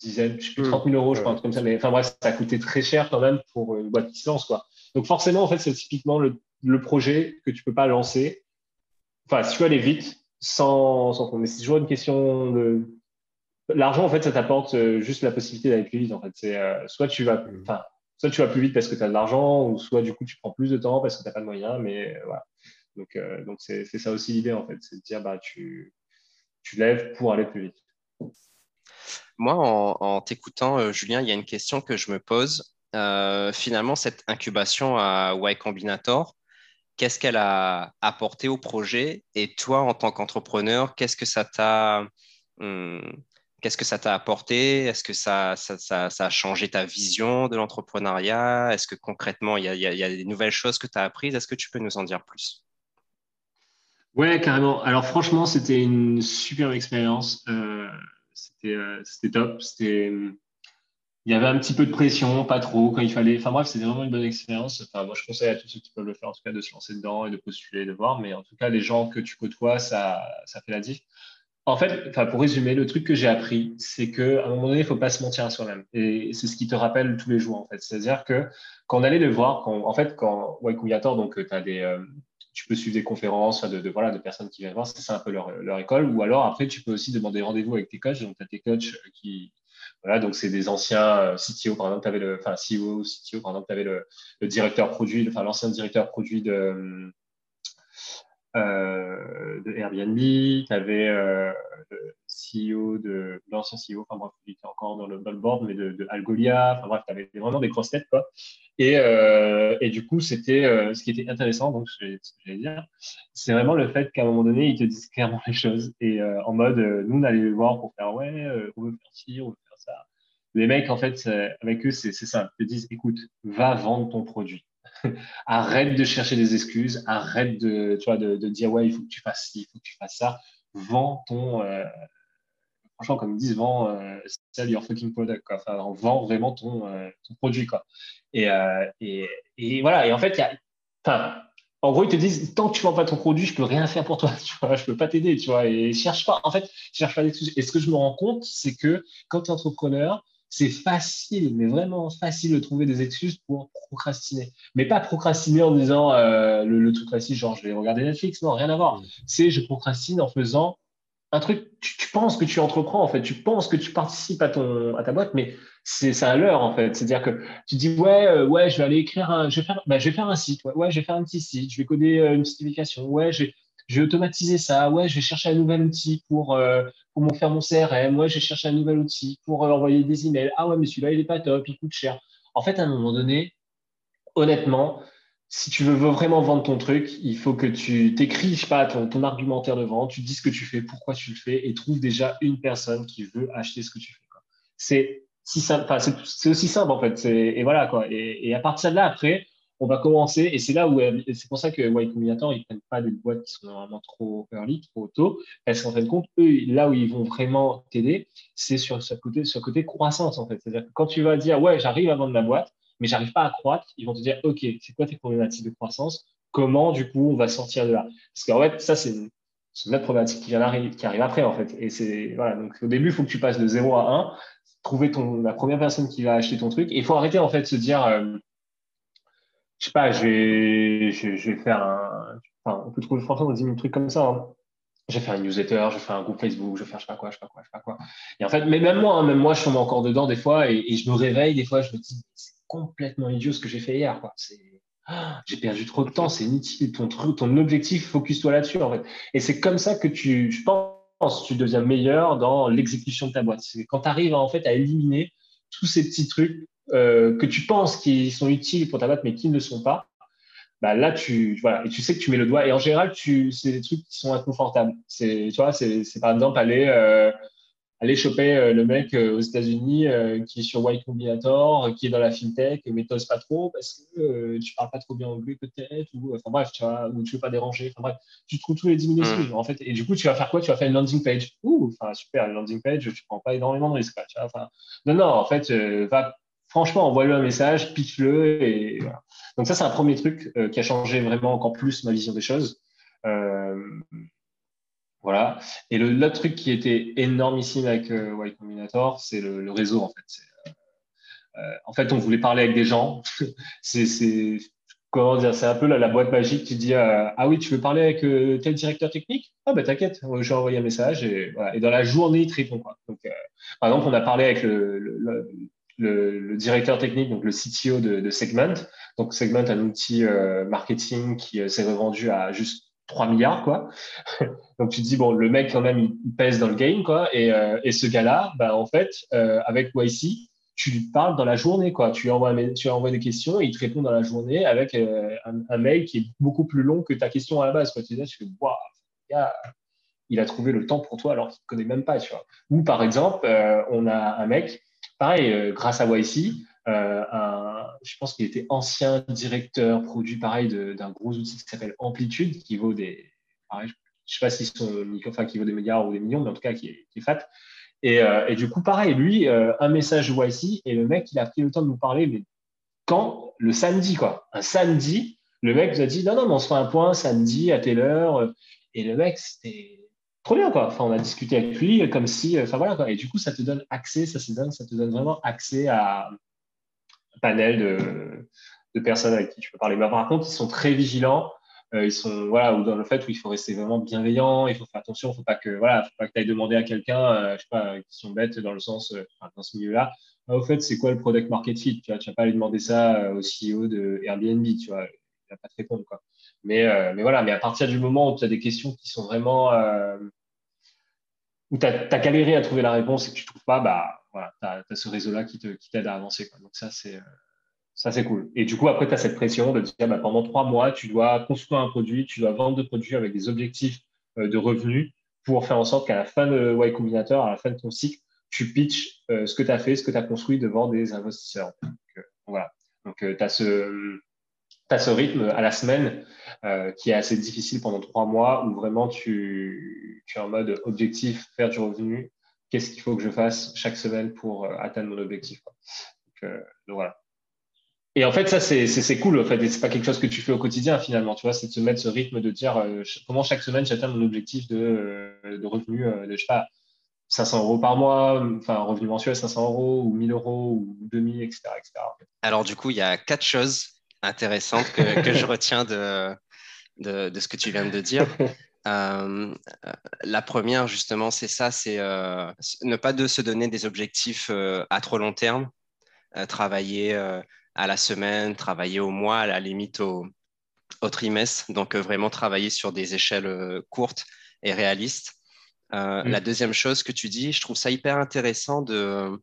dizaines, je sais plus, 30 000 euros, je crois, comme ça. Mais enfin bref, ça a coûté très cher quand même pour une boîte qui se lance, quoi. Donc forcément, en fait, c'est typiquement le, le, projet que tu peux pas lancer. Enfin, si tu veux aller vite, sans, sans Mais c'est toujours une question de. L'argent, en fait, ça t'apporte euh, juste la possibilité d'aller plus vite. En fait, c'est euh, soit tu vas, mm. enfin, soit tu vas plus vite parce que tu as de l'argent, ou soit du coup tu prends plus de temps parce que tu n'as pas de moyens. Mais euh, voilà. Donc, donc c'est ça aussi l'idée en fait, c'est de dire bah tu tu lèves pour aller plus vite. Moi, en, t'écoutant, euh, Julien, il y a une question que je me pose. Euh, finalement, cette incubation à Y Combinator, qu'est-ce qu'elle a apporté au projet? Et toi, en tant qu'entrepreneur, qu'est-ce que ça t'a t'a apporté? Est-ce que ça, a changé ta vision de l'entrepreneuriat? Est-ce que concrètement, il y, a, des nouvelles choses que tu as apprises? Est-ce que tu peux nous en dire plus? Ouais, carrément. Alors franchement, c'était une superbe expérience. Euh, c'était top. C'était il y avait un petit peu de pression, pas trop quand il fallait. Enfin bref, c'était vraiment une bonne expérience. Enfin, moi, je conseille à tous ceux qui peuvent le faire, en tout cas, de se lancer dedans et de postuler, de voir. Mais en tout cas, les gens que tu côtoies, ça, ça fait la diff. En fait, pour résumer, le truc que j'ai appris, c'est qu'à un moment donné, il ne faut pas se mentir à soi-même. Et c'est ce qui te rappelle tous les jours, en fait. C'est-à-dire que quand on allait le voir, quand, en fait, quand ouais, donc tu as des, euh, tu peux suivre des conférences de, voilà, de personnes qui viennent voir, c'est un peu leur, leur, école. Ou alors après, tu peux aussi demander rendez-vous avec tes coachs. Donc, tu as tes coachs qui, voilà, donc c'est des anciens euh, CTO, par exemple, tu avais le, enfin, CEO, CTO, par exemple, tu avais le, directeur produit, enfin, l'ancien directeur produit de, euh, de Airbnb, tu avais euh, CEO de l'ancien CEO, enfin bref, il était encore dans le, board, mais de, Algolia. Enfin bref, tu avais vraiment des grosses têtes, quoi. Et, et du coup, c'était ce qui était intéressant, donc ce que j'allais dire, c'est vraiment le fait qu'à un moment donné, ils te disent clairement les choses. Et en mode, nous, on allait les voir pour faire ouais, on veut faire ci, on veut faire ça. Les mecs, en fait, avec eux, c'est ça. Ils te disent écoute, va vendre ton produit arrête de chercher des excuses, arrête de, tu de, dire ouais, il faut que tu fasses ci, il faut que tu fasses ça. Vends ton, euh, franchement, comme ils disent, vends, euh, sell your fucking product, quoi. Enfin, vends vraiment ton, euh, ton produit, quoi. Et, et, et, voilà. Et en fait, il y a, enfin, en gros, ils te disent, tant que tu vends pas ton produit, je peux rien faire pour toi, tu vois, je peux pas t'aider, tu vois, et cherche pas, en fait, cherche pas d'excuses. Et ce que je me rends compte, c'est que quand tu es entrepreneur, c'est facile, mais vraiment facile de trouver des excuses pour procrastiner. Mais pas procrastiner en disant euh, le, truc classique, genre je vais regarder Netflix. Non, rien à voir. C'est je procrastine en faisant un truc. Tu, penses que tu entreprends en fait, tu penses que tu participes à ton à ta boîte, mais c'est un leurre en fait. C'est-à-dire que tu dis ouais euh, ouais je vais aller écrire je vais faire, bah, je vais faire un site, ouais, je vais faire un petit site, je vais coder euh, une certification, ouais je vais automatiser ça, ouais, je vais chercher un nouvel outil pour, euh, pour faire mon CRM, ouais, je vais chercher un nouvel outil pour envoyer des emails. Ah ouais, mais celui-là, il n'est pas top, il coûte cher. En fait, à un moment donné, honnêtement, si tu veux vraiment vendre ton truc, il faut que tu t'écris, pas, ton, argumentaire de vente, tu dis ce que tu fais, pourquoi tu le fais, et trouve déjà une personne qui veut acheter ce que tu fais. C'est si aussi simple en fait. Et voilà. Et, à partir de là, après, on va commencer, et c'est là où c'est pour ça que Y Combinator, ils prennent pas des boîtes qui sont vraiment trop early, trop tôt, parce qu'en fin de compte, là où ils vont vraiment t'aider, c'est sur ce côté, sur côté croissance, en. C'est-à-dire que quand tu vas dire, ouais, j'arrive à vendre ma boîte, mais j'arrive pas à croître, ils vont te dire, OK, c'est quoi tes problématiques de croissance? Comment, du coup, on va sortir de là? Parce qu'en fait, ça, c'est une, autre problématique qui, vient qui arrive après, en fait. Et c'est, voilà. Donc, au début, il faut que tu passes de 0 à 1, trouver ton, la première personne qui va acheter ton truc. Et il faut arrêter, en fait, de se dire, euh, je sais pas, je vais, je, vais faire un. Enfin, on peut trouver franchement des trucs comme ça. Hein. Je vais faire une newsletter, je vais faire un groupe Facebook, je vais faire je sais pas quoi, je sais pas quoi, je sais pas quoi. Et en fait, mais même moi, hein, même moi, je tombe encore dedans des fois et, je me réveille des fois, je me dis, c'est complètement idiot ce que j'ai fait hier, quoi. C'est, ah, j'ai perdu trop de temps, c'est inutile. Ton truc, ton objectif, focus-toi là-dessus, en fait. Et c'est comme ça que tu, je pense, tu deviens meilleur dans l'exécution de ta boîte. C'est quand tu arrives en fait à éliminer tous ces petits trucs euh, que tu penses qu'ils sont utiles pour ta boîte, mais qui ne le sont pas, bah là, tu, voilà, et tu sais que tu mets le doigt. Et en général, tu, c'est des trucs qui sont inconfortables. C'est, tu c'est, c'est par exemple aller, euh, aller choper euh, le mec aux États-Unis qui est sur Y Combinator, qui est dans la fintech, mais t'oses pas trop parce que tu parles pas trop bien anglais peut-être, ou enfin bref, tu vois, ou tu veux pas déranger. Enfin bref, tu trouves tous les 10 minutes mmh. en fait. Et du coup, tu vas faire quoi? Tu vas faire une landing page. Ouh, enfin super, une landing page, tu prends pas énormément de risques. Tu vois, enfin, non, non, en fait, va franchement, envoie-lui un message, pitch-le. Et voilà. Donc ça, c'est un premier truc euh, qui a changé vraiment encore plus ma vision des choses. Euh, voilà. Et l'autre truc qui était énormissime avec euh, Y Combinator, c'est le, réseau, en fait. Euh, en fait, on voulait parler avec des gens. c'est comment dire, c'est un peu la, boîte magique. Tu dis ah oui, tu veux parler avec tel directeur technique? Ah ben t'inquiète, je vais envoyer un message et, voilà. et dans la journée il te répond. Donc, par exemple, on a parlé avec le le, directeur technique, donc le CTO de, Segment. Donc Segment, un outil euh, marketing qui euh, s'est revendu à juste 3 milliards, quoi. donc tu te dis, bon, le mec, quand même, il, pèse dans le game, quoi. Et, euh, et ce gars-là, bah, en fait, avec YC, tu lui parles dans la journée, quoi. Tu lui envoies, tu envoies des questions et il te répond dans la journée avec un, mail qui est beaucoup plus long que ta question à la base, quoi. Tu dis, waouh, il a trouvé le temps pour toi alors qu'il ne connaît même pas, tu vois. Ou par exemple, on a un mec pareil, euh, grâce à YC, euh, je pense qu'il était ancien directeur produit pareil d'un gros outil qui s'appelle Amplitude, qui vaut des, pareil, je ne sais pas si sont, enfin, qui vaut des milliards ou des millions, mais en tout cas qui est, fat. Et, euh, et, du coup, pareil, lui, un message YC, et le mec, il a pris le temps de nous parler, mais quand? Le samedi, quoi. Un samedi, le mec nous a dit, non, non, mais on se fait un point samedi à telle heure. Et le mec, c'était trop bien, quoi. Enfin, on a discuté avec lui comme si, enfin voilà, quoi. Et du coup, ça te donne accès, ça, ça te donne vraiment accès à panel de, personnes avec qui tu peux parler. Mais par contre, ils sont très vigilants. Euh, ils sont voilà ou dans le fait où il faut rester vraiment bienveillant, il faut faire attention, il faut pas que voilà, faut pas que tu ailles demander à quelqu'un, euh, je sais pas, qui sont bêtes dans le sens euh, dans ce milieu-là. Ah, au fait, c'est quoi le product market fit Tu vois, tu vas pas aller demander ça au CEO de Airbnb, tu vois, il va pas te répondre quoi. Mais, euh, mais voilà, mais à partir du moment où tu as des questions qui sont vraiment, euh, où tu as, galéré à trouver la réponse et que tu ne trouves pas, bah, voilà, tu as, ce réseau-là qui t'aide à avancer. Donc ça, c'est ça, c'est cool. Et du coup, après, tu as cette pression de dire, bah, pendant trois mois, tu dois construire un produit, tu dois vendre des produits avec des objectifs de revenus pour faire en sorte qu'à la fin de Y Combinator, à la fin de ton cycle, tu pitches ce que tu as fait, ce que tu as construit devant des investisseurs. Donc, voilà. Donc, tu as ce rythme à la semaine euh, qui est assez difficile pendant trois mois où vraiment tu, es en mode objectif, faire du revenu. Qu'est-ce qu'il faut que je fasse chaque semaine pour euh, atteindre mon objectif euh, donc, voilà. Et en fait, ça, c'est cool. En fait, et c'est pas quelque chose que tu fais au quotidien finalement. Tu vois, c'est de se mettre ce rythme de dire comment chaque semaine j'atteins mon objectif de, de revenu de, je sais pas, 500 euros par mois, enfin, revenu mensuel 500 euros ou 1000 euros ou 2000, etc., etc. Alors, du coup, il y a quatre choses intéressante que, que je retiens de, de, de, ce que tu viens de dire. Euh, la première, justement, c'est ça, c'est euh, ne pas de se donner des objectifs euh, à trop long terme, travailler à la semaine, travailler au mois, à la limite au, au trimestre. Donc, vraiment travailler sur des échelles courtes et réalistes. Mm. La deuxième chose que tu dis, je trouve ça hyper intéressant de,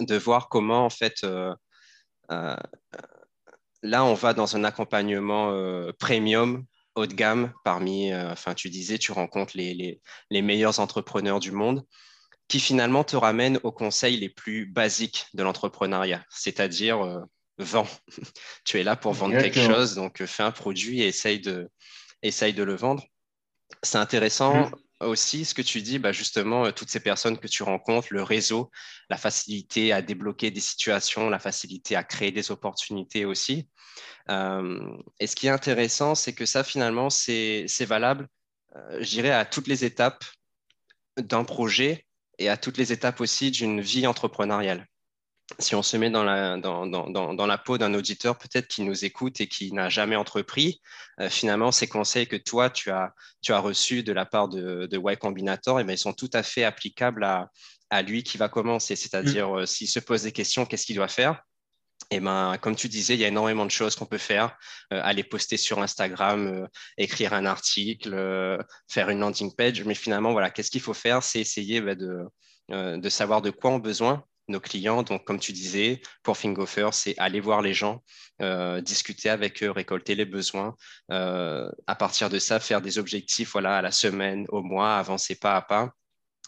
de voir comment, en fait, là, on va dans un accompagnement premium, haut de gamme, parmi, euh, enfin, tu disais, tu rencontres les, meilleurs entrepreneurs du monde qui finalement te ramènent aux conseils les plus basiques de l'entrepreneuriat, c'est-à-dire euh, vends. tu es là pour vendre quelque chose, donc fais un produit et essaye de, essaye de le vendre. C'est intéressant. Mmh aussi ce que tu dis, bah justement, euh, toutes ces personnes que tu rencontres, le réseau, la facilité à débloquer des situations, la facilité à créer des opportunités aussi. Euh, et ce qui est intéressant, c'est que ça, finalement, c'est valable, euh, je à toutes les étapes d'un projet et à toutes les étapes aussi d'une vie entrepreneuriale si on se met dans la, dans, dans, dans, la peau d'un auditeur peut-être qui nous écoute et qui n'a jamais entrepris, euh, finalement, ces conseils que toi, tu as, tu as reçus de la part de, de Y Combinator, eh bien, ils sont tout à fait applicables à, à lui qui va commencer. C'est-à-dire, mm. euh, s'il se pose des questions, qu'est-ce qu'il doit faire? Eh ben, comme tu disais, il y a énormément de choses qu'on peut faire. Euh, aller poster sur Instagram, écrire un article, faire une landing page. Mais finalement, voilà, qu'est-ce qu'il faut faire? C'est essayer bah, de, de savoir de quoi on a besoin clients. Donc, comme tu disais, pour Fingofer, c'est aller voir les gens, euh, discuter avec eux, récolter les besoins. Euh, à partir de ça, faire des objectifs voilà, à la semaine, au mois, avancer pas à pas.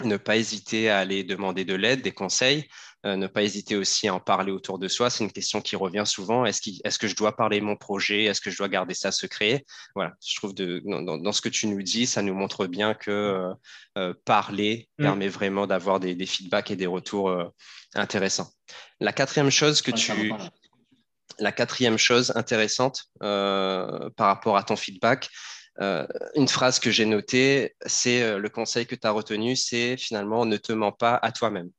Ne pas hésiter à aller demander de l'aide, des conseils. Euh, ne pas hésiter aussi à en parler autour de soi. C'est une question qui revient souvent. Est-ce, est que je dois parler mon projet? Est-ce que je dois garder ça secret? Voilà, je trouve de, dans, ce que tu nous dis, ça nous montre bien que parler mm. permet vraiment d'avoir des, des, feedbacks et des retours Intéressant. La quatrième chose que tu... La quatrième chose intéressante euh, par rapport à ton feedback, euh, une phrase que j'ai notée, c'est euh, le conseil que tu as retenu, c'est finalement ne te mens pas à toi-même.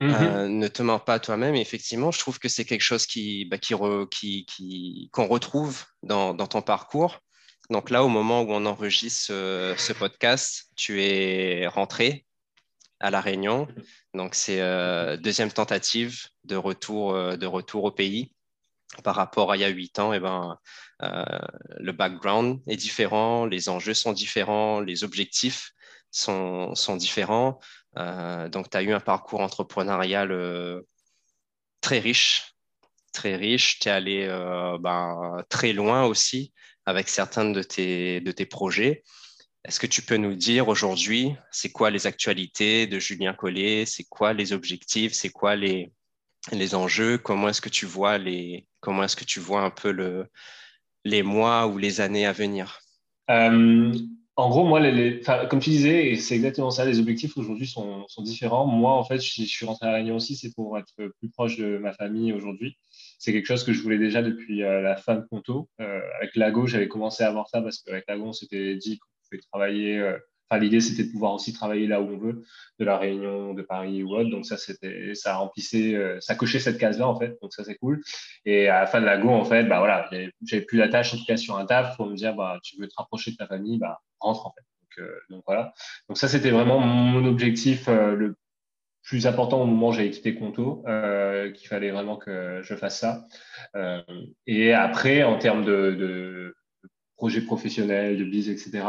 Mm-hmm. ne te mens pas à toi-même. Et effectivement, je trouve que c'est quelque chose qui, bah, qui, qui, qu'on retrouve dans, dans, ton parcours. Donc là, au moment où on enregistre ce podcast, tu es rentré à La Réunion. Donc, c'est euh, deuxième tentative de retour, euh, de retour au pays. Par rapport à il y a huit ans, et eh ben, euh, le background est différent, les enjeux sont différents, les objectifs sont, sont différents. donc, tu as eu un parcours entrepreneurial très riche, très riche. Tu es allé ben, très loin aussi avec certains de tes, de tes projets. Est-ce que tu peux nous dire aujourd'hui, c'est quoi les actualités de Julien Collet? C'est quoi les objectifs? C'est quoi les, les enjeux? Comment est-ce que tu vois les comment est-ce que tu vois un peu le, les mois ou les années à venir euh, En gros, moi, les, comme tu disais, c'est exactement ça. Les objectifs aujourd'hui sont, différents. Moi, en fait, je, suis rentré à Réunion aussi, c'est pour être plus proche de ma famille aujourd'hui. C'est quelque chose que je voulais déjà depuis euh, la fin de Ponto. Euh, avec Lago, j'avais commencé à voir ça parce qu'avec Lago, on s'était dit travailler. Euh, enfin, l'idée, c'était de pouvoir aussi travailler là où on veut, de la Réunion, de Paris ou autre. Donc ça, c'était, ça remplissait, euh, ça cochait cette case-là en fait. Donc ça, c'est cool. Et à la fin de la go, en fait, bah voilà, j'avais plus la tâche en tout cas sur un taf pour me dire, bah tu veux te rapprocher de ta famille, bah rentre en fait. Donc, euh, donc voilà. Donc ça, c'était vraiment mon objectif le plus important au moment où j'avais quitté Conto, euh, qu'il fallait vraiment que je fasse ça. Euh, et après, en termes de, de, projet professionnel, de bise, etc.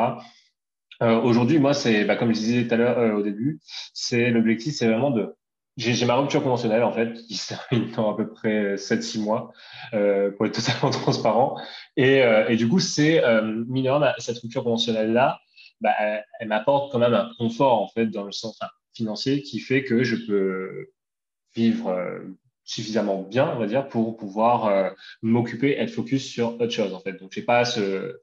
Aujourd'hui, moi, c'est bah, comme je disais tout à l'heure au début, c'est l'objectif, c'est vraiment de j'ai ma rupture conventionnelle, en fait, qui se termine dans à peu près 7-6 mois, euh, pour être totalement transparent. Et, euh, du coup, c'est, euh, minimum, cette rupture conventionnelle-là, bah, elle, m'apporte quand même un confort, en fait, dans le sens financier, qui fait que je peux vivre euh, suffisamment bien, on va dire, pour pouvoir euh, m'occuper, être focus sur autre chose, en fait. Donc, j'ai pas ce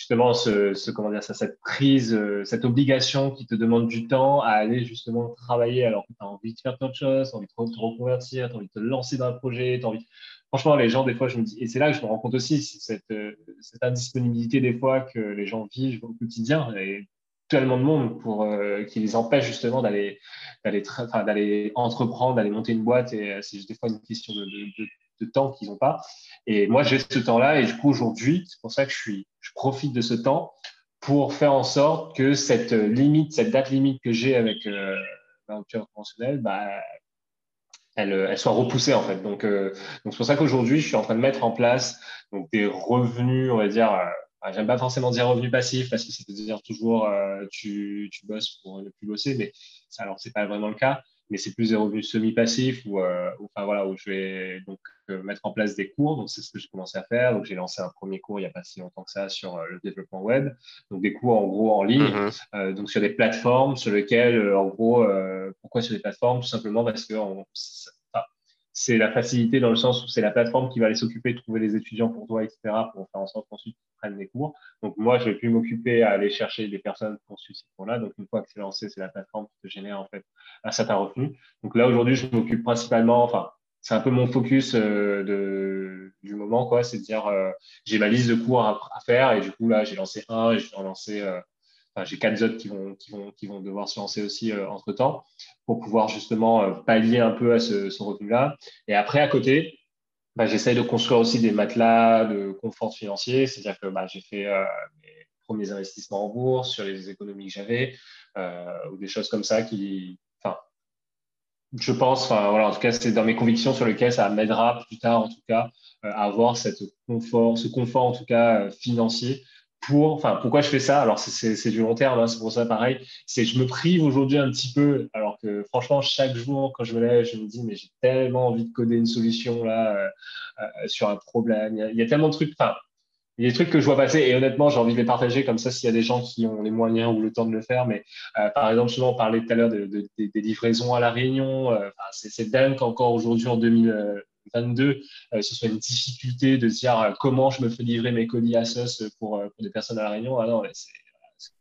justement ce, comment dire ça, cette prise, euh, cette obligation qui te demande du temps à aller justement travailler alors que tu as envie de faire autre chose, tu as envie de te reconvertir, tu as envie de te lancer dans un projet, tu envie. Franchement, les gens, des fois, je me dis, et c'est là que je me rends compte aussi, cette, euh, cette indisponibilité des fois que les gens vivent au quotidien, et tellement de monde pour euh, qui les empêche justement d'aller d'aller entreprendre, d'aller monter une boîte et c'est des fois une question de, de, de temps qu'ils n'ont pas. Et moi, j'ai ce temps-là. Et du coup, aujourd'hui, c'est pour ça que je, suis, je profite de ce temps pour faire en sorte que cette limite, cette date limite que j'ai avec euh, ma rupture conventionnelle, bah, elle, elle, soit repoussée en fait. Donc, euh, donc c'est pour ça qu'aujourd'hui, je suis en train de mettre en place donc, des revenus, on va dire, euh, j'aime pas forcément dire revenus passifs parce que c'est à dire toujours euh, tu, tu bosses pour ne plus bosser, mais ça, alors c'est pas vraiment le cas mais c'est plus des revenus semi-passifs euh, enfin, voilà, où je vais donc euh, mettre en place des cours. Donc, c'est ce que j'ai commencé à faire. Donc, j'ai lancé un premier cours il n'y a pas si longtemps que ça sur euh, le développement web. Donc, des cours en gros en ligne, mm-hmm. donc sur des plateformes sur lesquelles, en gros, pourquoi sur des plateformes? Tout simplement parce que c'est la facilité dans le sens où c'est la plateforme qui va aller s'occuper de trouver les étudiants pour toi, etc., pour faire en sorte qu'ensuite ils prennent des cours. Donc moi, je vais plus m'occuper à aller chercher des personnes pour suivre ces cours-là. Donc une fois que c'est lancé, c'est la plateforme qui te génère en fait un certain revenu. Donc là, aujourd'hui, je m'occupe principalement, enfin, c'est un peu mon focus euh, de, du moment, quoi. C'est de dire, euh, j'ai ma liste de cours à, faire et du coup, là, j'ai lancé un et je en lancer euh, j'ai quatre autres qui vont, qui vont, qui vont devoir se lancer aussi euh, entre temps pour pouvoir justement pallier un peu à ce, revenu-là. Et après, à côté, bah, j'essaye de construire aussi des matelas de confort financier, c'est-à-dire que bah, j'ai fait mes premiers investissements en bourse sur les économies que j'avais ou des choses comme ça qui, enfin, je pense, en tout cas, c'est dans mes convictions sur lesquelles ça m'aidera plus tard, en tout cas, à avoir cette confort, ce confort en tout cas financier pour, enfin, pourquoi je fais ça? Alors, c'est du long terme, hein, c'est pour ça pareil. Je me prive aujourd'hui un petit peu, alors que franchement, chaque jour, quand je me lève, je me dis, mais j'ai tellement envie de coder une solution là euh, euh, sur un problème. Il y, a, tellement de trucs, il y a des trucs que je vois passer et honnêtement, j'ai envie de les partager comme ça s'il y a des gens qui ont les moyens ou le temps de le faire. Mais euh, par exemple, souvent, on parlait tout à l'heure de, des livraisons à La Réunion. c'est dingue qu'encore aujourd'hui, en 2000, 22, euh, ce soit une difficulté de dire euh, comment je me fais livrer mes colis à sauce pour, euh, des personnes à La Réunion. Ah non,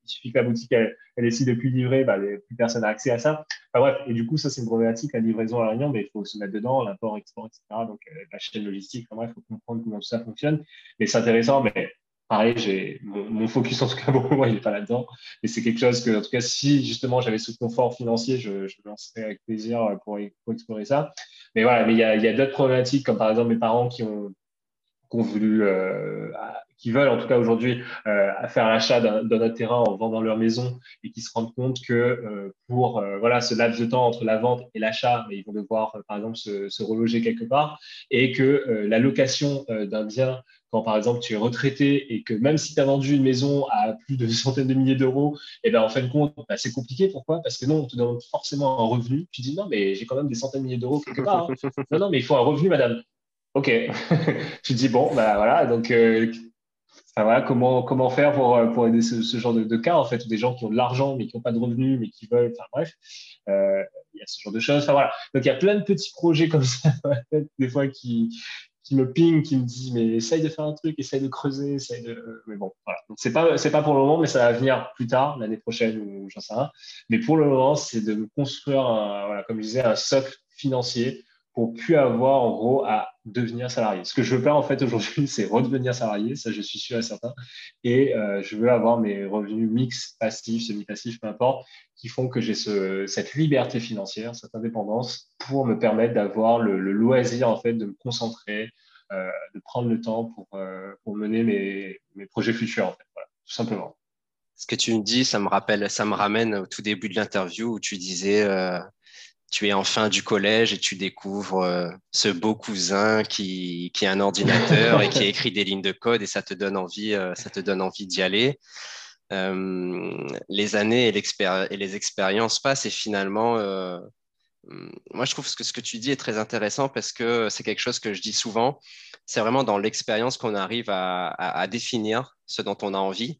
il suffit que la boutique elle, elle décide de plus livrer, bah, plus personne n'a accès à ça. Enfin, bref, et du coup, ça c'est une problématique, la livraison à La Réunion, mais il faut se mettre dedans, l'import, export, etc. Donc la chaîne logistique, il faut comprendre comment tout ça fonctionne. Mais c'est intéressant, mais pareil, j'ai mon, focus en tout cas pour moi, il n'est pas là-dedans. Mais c'est quelque chose que, en tout cas, si justement j'avais ce confort financier, je, je lancerais avec plaisir pour, pour explorer ça. Mais voilà, mais il y a, d'autres problématiques, comme par exemple mes parents qui ont, qui ont voulu, euh, qui veulent en tout cas aujourd'hui euh, faire l'achat d'un terrain en vendant leur maison et qui se rendent compte que euh, pour euh, voilà ce laps de temps entre la vente et l'achat, ils vont devoir par exemple se, se, reloger quelque part et que la location d'un bien quand par exemple tu es retraité et que même si tu as vendu une maison à plus de centaines de milliers d'euros, et eh ben en fin de compte, bah, c'est compliqué. Pourquoi? Parce que non, on te demande forcément un revenu. Tu dis non, mais j'ai quand même des centaines de milliers d'euros quelque part. Hein. non, non, mais il faut un revenu, madame. Ok. tu dis bon, bah voilà, donc euh, comment, faire pour, euh, aider ce, genre de, cas, en fait, ou des gens qui ont de l'argent mais qui n'ont pas de revenus, mais qui veulent, enfin bref, euh, il y a ce genre de choses. Enfin voilà, donc il y a plein de petits projets comme ça, des fois qui, me ping, qui me dit mais essaye de faire un truc, essaye de creuser, essaye de. Mais bon, voilà. Donc c'est pas pas pour le moment, mais ça va venir plus tard, l'année prochaine ou j'en sais rien. Mais pour le moment, c'est de construire, voilà, comme je disais, un socle financier pour avoir en gros à devenir salarié. Ce que je veux faire en fait aujourd'hui, c'est redevenir salarié, ça je suis sûr et certain. Et euh, je veux avoir mes revenus mix, passifs, semi-passifs, peu importe, qui font que j'ai ce, cette liberté financière, cette indépendance pour me permettre d'avoir le, loisir en fait de me concentrer, euh, de prendre le temps pour, euh, mener mes, projets futurs tout simplement. Ce que tu me dis, ça me rappelle, ça me ramène au tout début de l'interview où tu disais tu es en fin du collège et tu découvres euh, ce beau cousin qui, qui a un ordinateur et qui écrit des lignes de code et ça te donne envie, euh, ça te donne envie d'y aller. les années et, les expériences passent et finalement, moi je trouve que ce que tu dis est très intéressant parce que c'est quelque chose que je dis souvent. C'est vraiment dans l'expérience qu'on arrive à, définir ce dont on a envie.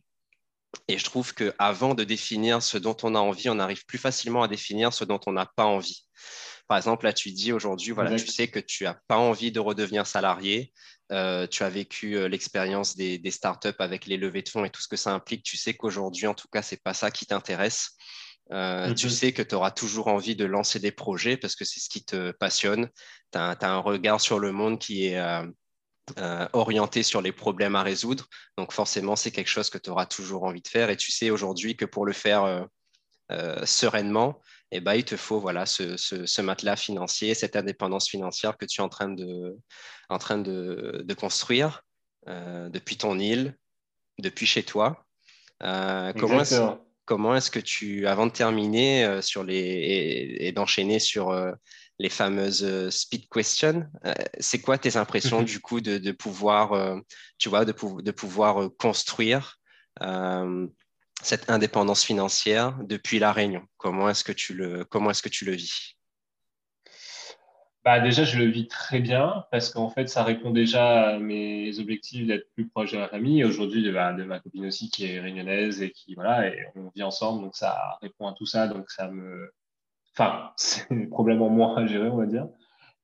Et je trouve qu'avant de définir ce dont on a envie, on arrive plus facilement à définir ce dont on n'a pas envie. Par exemple, là, tu dis aujourd'hui, voilà, tu sais que tu n'as pas envie de redevenir salarié. Euh, tu as vécu euh, l'expérience des, startups avec les levées de fonds et tout ce que ça implique. Tu sais qu'aujourd'hui, en tout cas, ce n'est pas ça qui t'intéresse. Euh, tu mhm. sais que tu auras toujours envie de lancer des projets parce que c'est ce qui te passionne. Tu as, un regard sur le monde qui est orienté sur les problèmes à résoudre. Donc forcément, c'est quelque chose que tu auras toujours envie de faire. Et tu sais aujourd'hui que pour le faire sereinement, eh ben, il te faut voilà, ce, matelas financier, cette indépendance financière que tu es en train de, en train de, construire euh, depuis ton île, depuis chez toi. Euh, comment est-ce comment est que tu, avant de terminer euh, sur les, et, d'enchaîner sur les fameuses speed questions, c'est quoi tes impressions du coup de, pouvoir, tu vois, de, de pouvoir construire cette indépendance financière depuis la Réunion? Comment est-ce que tu le, comment est-ce que tu le vis? Bah déjà, je le vis très bien parce qu'en fait, ça répond déjà à mes objectifs d'être plus proche de ma famille. Aujourd'hui, de, de, ma copine aussi qui est réunionnaise et qui, voilà, et on vit ensemble. Donc, ça répond à tout ça. Donc, ça me. Enfin, c'est probablement moins à gérer, on va dire.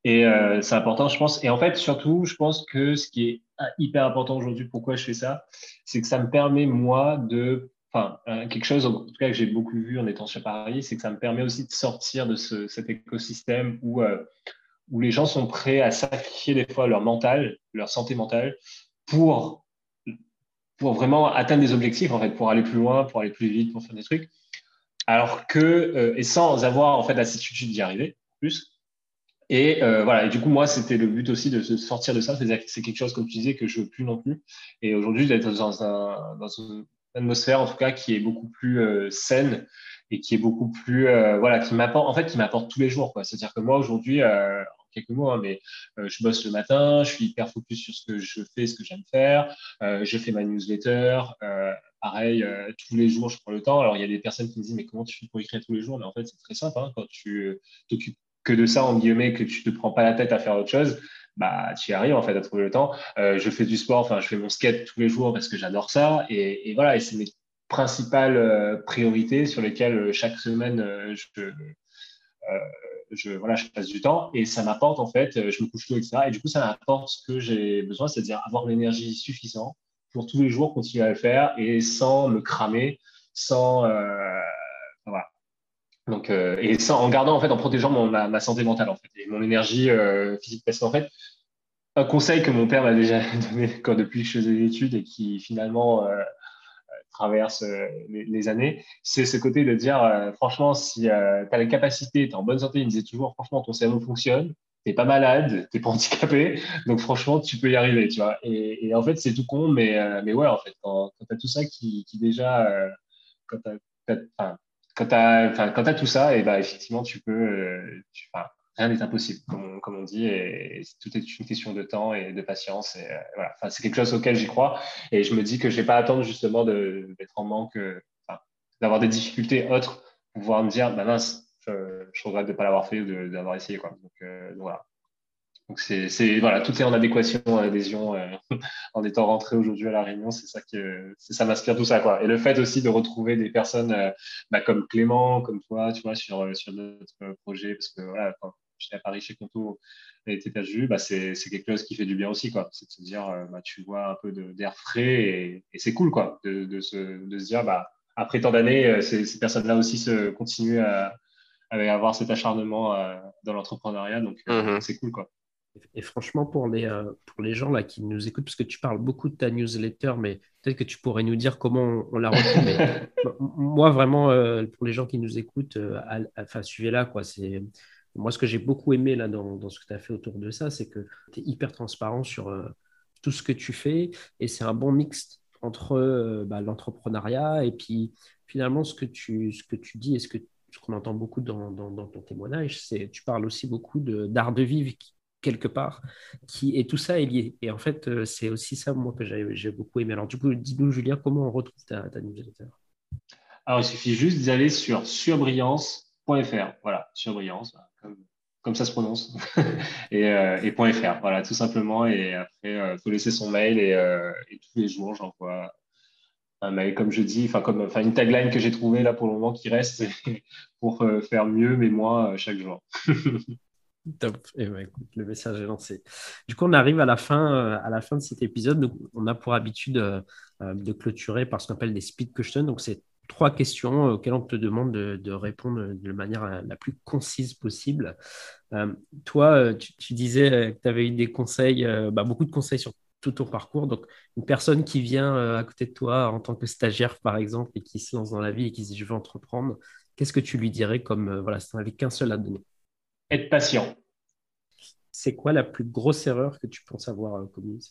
Et euh, c'est important, je pense. Et en fait, surtout, je pense que ce qui est hyper important aujourd'hui, pourquoi je fais ça, c'est que ça me permet, moi, de enfin, euh, quelque chose en tout cas que j'ai beaucoup vu en étant chez Paris, c'est que ça me permet aussi de sortir de cet écosystème où, euh, où les gens sont prêts à sacrifier des fois leur mental, leur santé mentale, pour, pour vraiment atteindre des objectifs, en fait, pour aller plus loin, pour aller plus vite, pour faire des trucs. Alors que, euh, et sans avoir en fait la certitude d'y arriver, plus. Et voilà, et du coup, moi, c'était le but aussi de, sortir de ça. C'est quelque chose, comme tu disais, que je veux plus non plus. Et aujourd'hui, d'être dans, un, dans une atmosphère en tout cas qui est beaucoup plus euh, saine et qui est beaucoup plus euh, voilà qui m'apporte en fait qui m'apporte tous les jours quoi c'est à dire que moi aujourd'hui euh, en quelques mots hein, mais je bosse le matin je suis hyper focus sur ce que je fais ce que j'aime faire je fais ma newsletter pareil tous les jours je prends le temps alors il y a des personnes qui me disent mais comment tu fais pour écrire tous les jours? Mais en fait c'est très simple hein, quand tu t'occupes que de ça en guillemets que tu te prends pas la tête à faire autre chose bah, tu y arrives en fait à trouver le temps. Euh, je fais du sport, enfin, je fais mon skate tous les jours parce que j'adore ça. Et, voilà, et c'est mes principales euh, priorités sur lesquelles euh, chaque semaine je, je, voilà, je passe du temps. Et ça m'apporte en fait, je me couche tôt, etc. Et du coup, ça m'apporte ce que j'ai besoin, c'est-à-dire avoir l'énergie suffisante pour tous les jours continuer à le faire et sans me cramer, sans. voilà. Donc, et sans, en gardant, en fait, en protégeant mon, ma, santé mentale, en fait, et mon énergie physique. Parce qu'en fait, un conseil que mon père m'a déjà donné quand, depuis que je faisais des études et qui finalement euh, traverse euh, les, années, c'est ce côté de dire, euh, franchement, si tu as les capacités, tu es en bonne santé, il me disait toujours, franchement, ton cerveau fonctionne, tu n'es pas malade, tu n'es pas handicapé, donc franchement, tu peux y arriver, tu vois. Et, en fait, c'est tout con, mais, mais ouais, en fait, quand, quand tu as tout ça qui, qui déjà, quand tu as, quand tu as, tout ça, et bah, effectivement, tu peux, tu, rien n'est impossible, comme on, dit, et, tout est une question de temps et de patience. Et, euh, voilà. c'est quelque chose auquel j'y crois, et je me dis que je n'ai pas attendre justement d'être en manque, euh, d'avoir des difficultés autres pour pouvoir me dire, bah mince, je, regrette de ne pas l'avoir fait ou d'avoir essayé. Quoi. Donc, euh, voilà. Donc c'est voilà, tout est en adéquation, en adhésion. en étant rentré aujourd'hui à la Réunion, c'est ça que ça m'inspire tout ça quoi. Et le fait aussi de retrouver des personnes bah, comme Clément, comme toi, tu vois, sur sur notre projet, parce que voilà, j'étais à Paris chez Conto tu perdu, bah c'est quelque chose qui fait du bien aussi. quoi. C'est de se dire, euh, bah, tu vois un peu d'air frais et, c'est cool quoi, de, de, se, de, se, dire, bah, après tant d'années, euh, ces, ces personnes-là aussi se, continuent à, à, avoir cet acharnement euh, dans l'entrepreneuriat. Donc, mm-hmm. c'est cool. quoi. Et franchement, pour les, pour les gens là qui nous écoutent, parce que tu parles beaucoup de ta newsletter, mais peut-être que tu pourrais nous dire comment on, la retrouve. moi, vraiment, pour les gens qui nous écoutent, enfin, suivez-la. C'est moi, ce que j'ai beaucoup aimé là dans, ce que tu as fait autour de ça, c'est que tu es hyper transparent sur euh, tout ce que tu fais et c'est un bon mix entre euh, bah, l'entrepreneuriat et puis finalement ce que tu, ce que tu dis et ce que qu'on entend beaucoup dans, ton témoignage, c'est tu parles aussi beaucoup d'art de, vivre quelque part. Qui, et tout ça est lié. Et en fait, c'est aussi ça, moi, que j'ai beaucoup aimé. Alors, du coup, dis-nous, Julien, comment on retrouve ta, ta newsletter? Alors, il suffit juste d'aller sur surbrillance.fr. Voilà, surbrillance, comme, comme ça se prononce, et, et, .fr. Voilà, tout simplement. Et après, il faut laisser son mail et, et tous les jours, j'envoie un comme je dis, enfin une tagline que j'ai trouvée là pour le moment qui reste pour euh, faire mieux mais moins euh, chaque jour. Top. Et ben, le message est lancé. Du coup, on arrive à la fin, euh, à la fin de cet épisode. On a pour habitude de clôturer par ce qu'on appelle des speed questions. Donc, c'est trois questions auxquelles on te demande de, répondre de manière la, plus concise possible. toi, tu, disais que tu avais eu des conseils, bah, beaucoup de conseils sur tout ton parcours. Donc, une personne qui vient euh, à côté de toi en tant que stagiaire, par exemple, et qui se lance dans la vie et qui dit je veux entreprendre, qu'est-ce que tu lui dirais comme, euh, voilà, si tu n'avais qu'un seul à donner? Être patient. C'est quoi la plus grosse erreur que tu penses avoir euh, commise?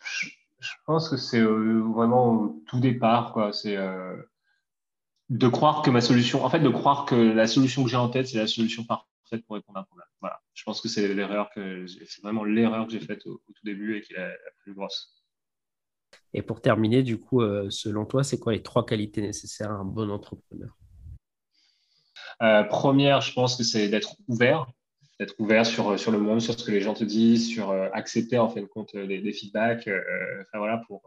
Je, pense que c'est vraiment tout départ, quoi. C'est de croire que ma solution, en fait, de croire que la solution que j'ai en tête, c'est la solution parfaite pour répondre à un problème. Voilà. Je pense que c'est l'erreur que c'est vraiment l'erreur que j'ai faite au, tout début et qui est la, plus grosse. Et pour terminer, du coup, euh, selon toi, c'est quoi les trois qualités nécessaires à un bon entrepreneur? Euh, Première, je pense que c'est d'être ouvert, d'être ouvert sur, sur le monde, sur ce que les gens te disent, sur euh, accepter en fin de compte des, des feedbacks, enfin voilà, pour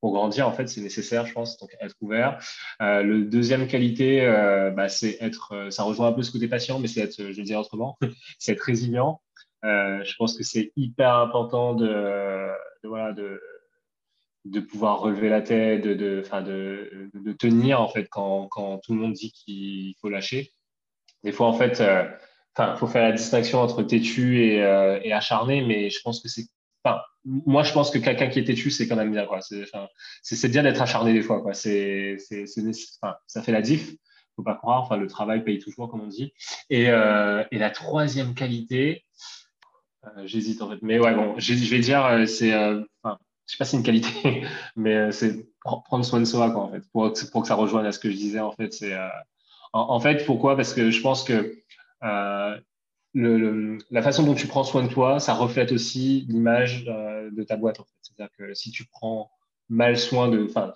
pour grandir, en fait, c'est nécessaire, je pense, donc être ouvert. Euh, le deuxième qualité, euh, bah, c'est être, euh, ça rejoint un peu ce côté patient, mais c'est être, je vais dire autrement, c'est être résilient. je pense que c'est hyper important de, voilà, de, pouvoir relever la tête, de, de, de, tenir, en fait, quand, tout le monde dit qu'il faut lâcher. Des fois, en fait, enfin, faut faire la distinction entre têtu et, et acharné, mais je pense que c'est moi, je pense que quelqu'un qui est têtu, c'est quand même bien. Quoi. C'est, bien d'être acharné des fois. Quoi. C'est, ça fait la diff. Faut pas croire. Enfin, le travail paye toujours, comme on dit. Et, euh, et la troisième qualité, euh, j'hésite en fait. Mais ouais, bon, je vais dire, euh, c'est, enfin, je sais pas si c'est une qualité, mais c'est prendre soin de soi, quoi, en fait, pour, pour que ça rejoigne à ce que je disais. En fait, c'est, en, fait, pourquoi? Parce que je pense que la façon dont tu prends soin de toi, ça reflète aussi l'image euh, de ta boîte. C'est-à-dire que si tu prends mal soin de, enfin,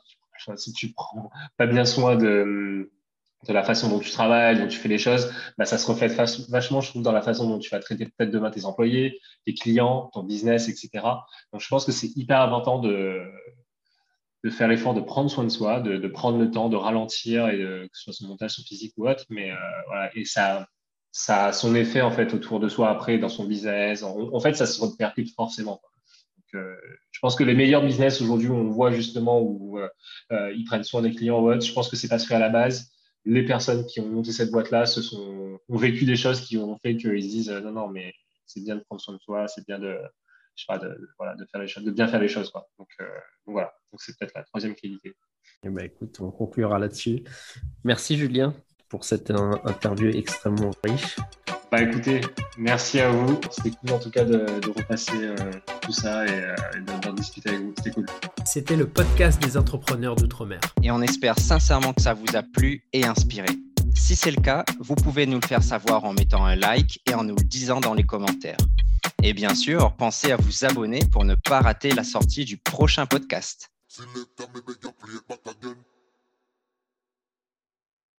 si tu prends pas bien soin de, la façon dont tu travailles, dont tu fais les choses, bah, ça se reflète vachement, je trouve, dans la façon dont tu vas traiter peut-être demain tes employés, tes clients, ton business, etc. Donc, je pense que c'est hyper important de, faire l'effort de prendre soin de soi, de, prendre le temps, de ralentir, et que ce soit son montage, son physique ou autre. Mais euh, voilà, et ça, ça a son effet en fait autour de soi après dans son business. En, fait, ça se répercute forcément. Euh, je pense que les meilleurs business aujourd'hui, on voit justement où euh, euh, ils prennent soin des clients ou. Je pense que c'est parce qu'à la base, les personnes qui ont monté cette boîte-là se sont ont vécu des choses qui ont fait qu'ils se disent non non mais c'est bien de prendre soin de soi, c'est bien de je sais pas de, voilà, de faire les choses, de bien faire les choses quoi. Donc, voilà, donc c'est peut-être la troisième qualité. Eh ben, écoute, on conclura là-dessus. Merci Julien pour cette interview extrêmement riche. Bah écoutez, merci à vous. C'était cool en tout cas de, repasser euh, tout ça et, euh, d'en discuter avec vous. C'était cool. C'était le podcast des entrepreneurs d'outre-mer. Et on espère sincèrement que ça vous a plu et inspiré. Si c'est le cas, vous pouvez nous le faire savoir en mettant un like et en nous le disant dans les commentaires. Et bien sûr, pensez à vous abonner pour ne pas rater la sortie du prochain podcast.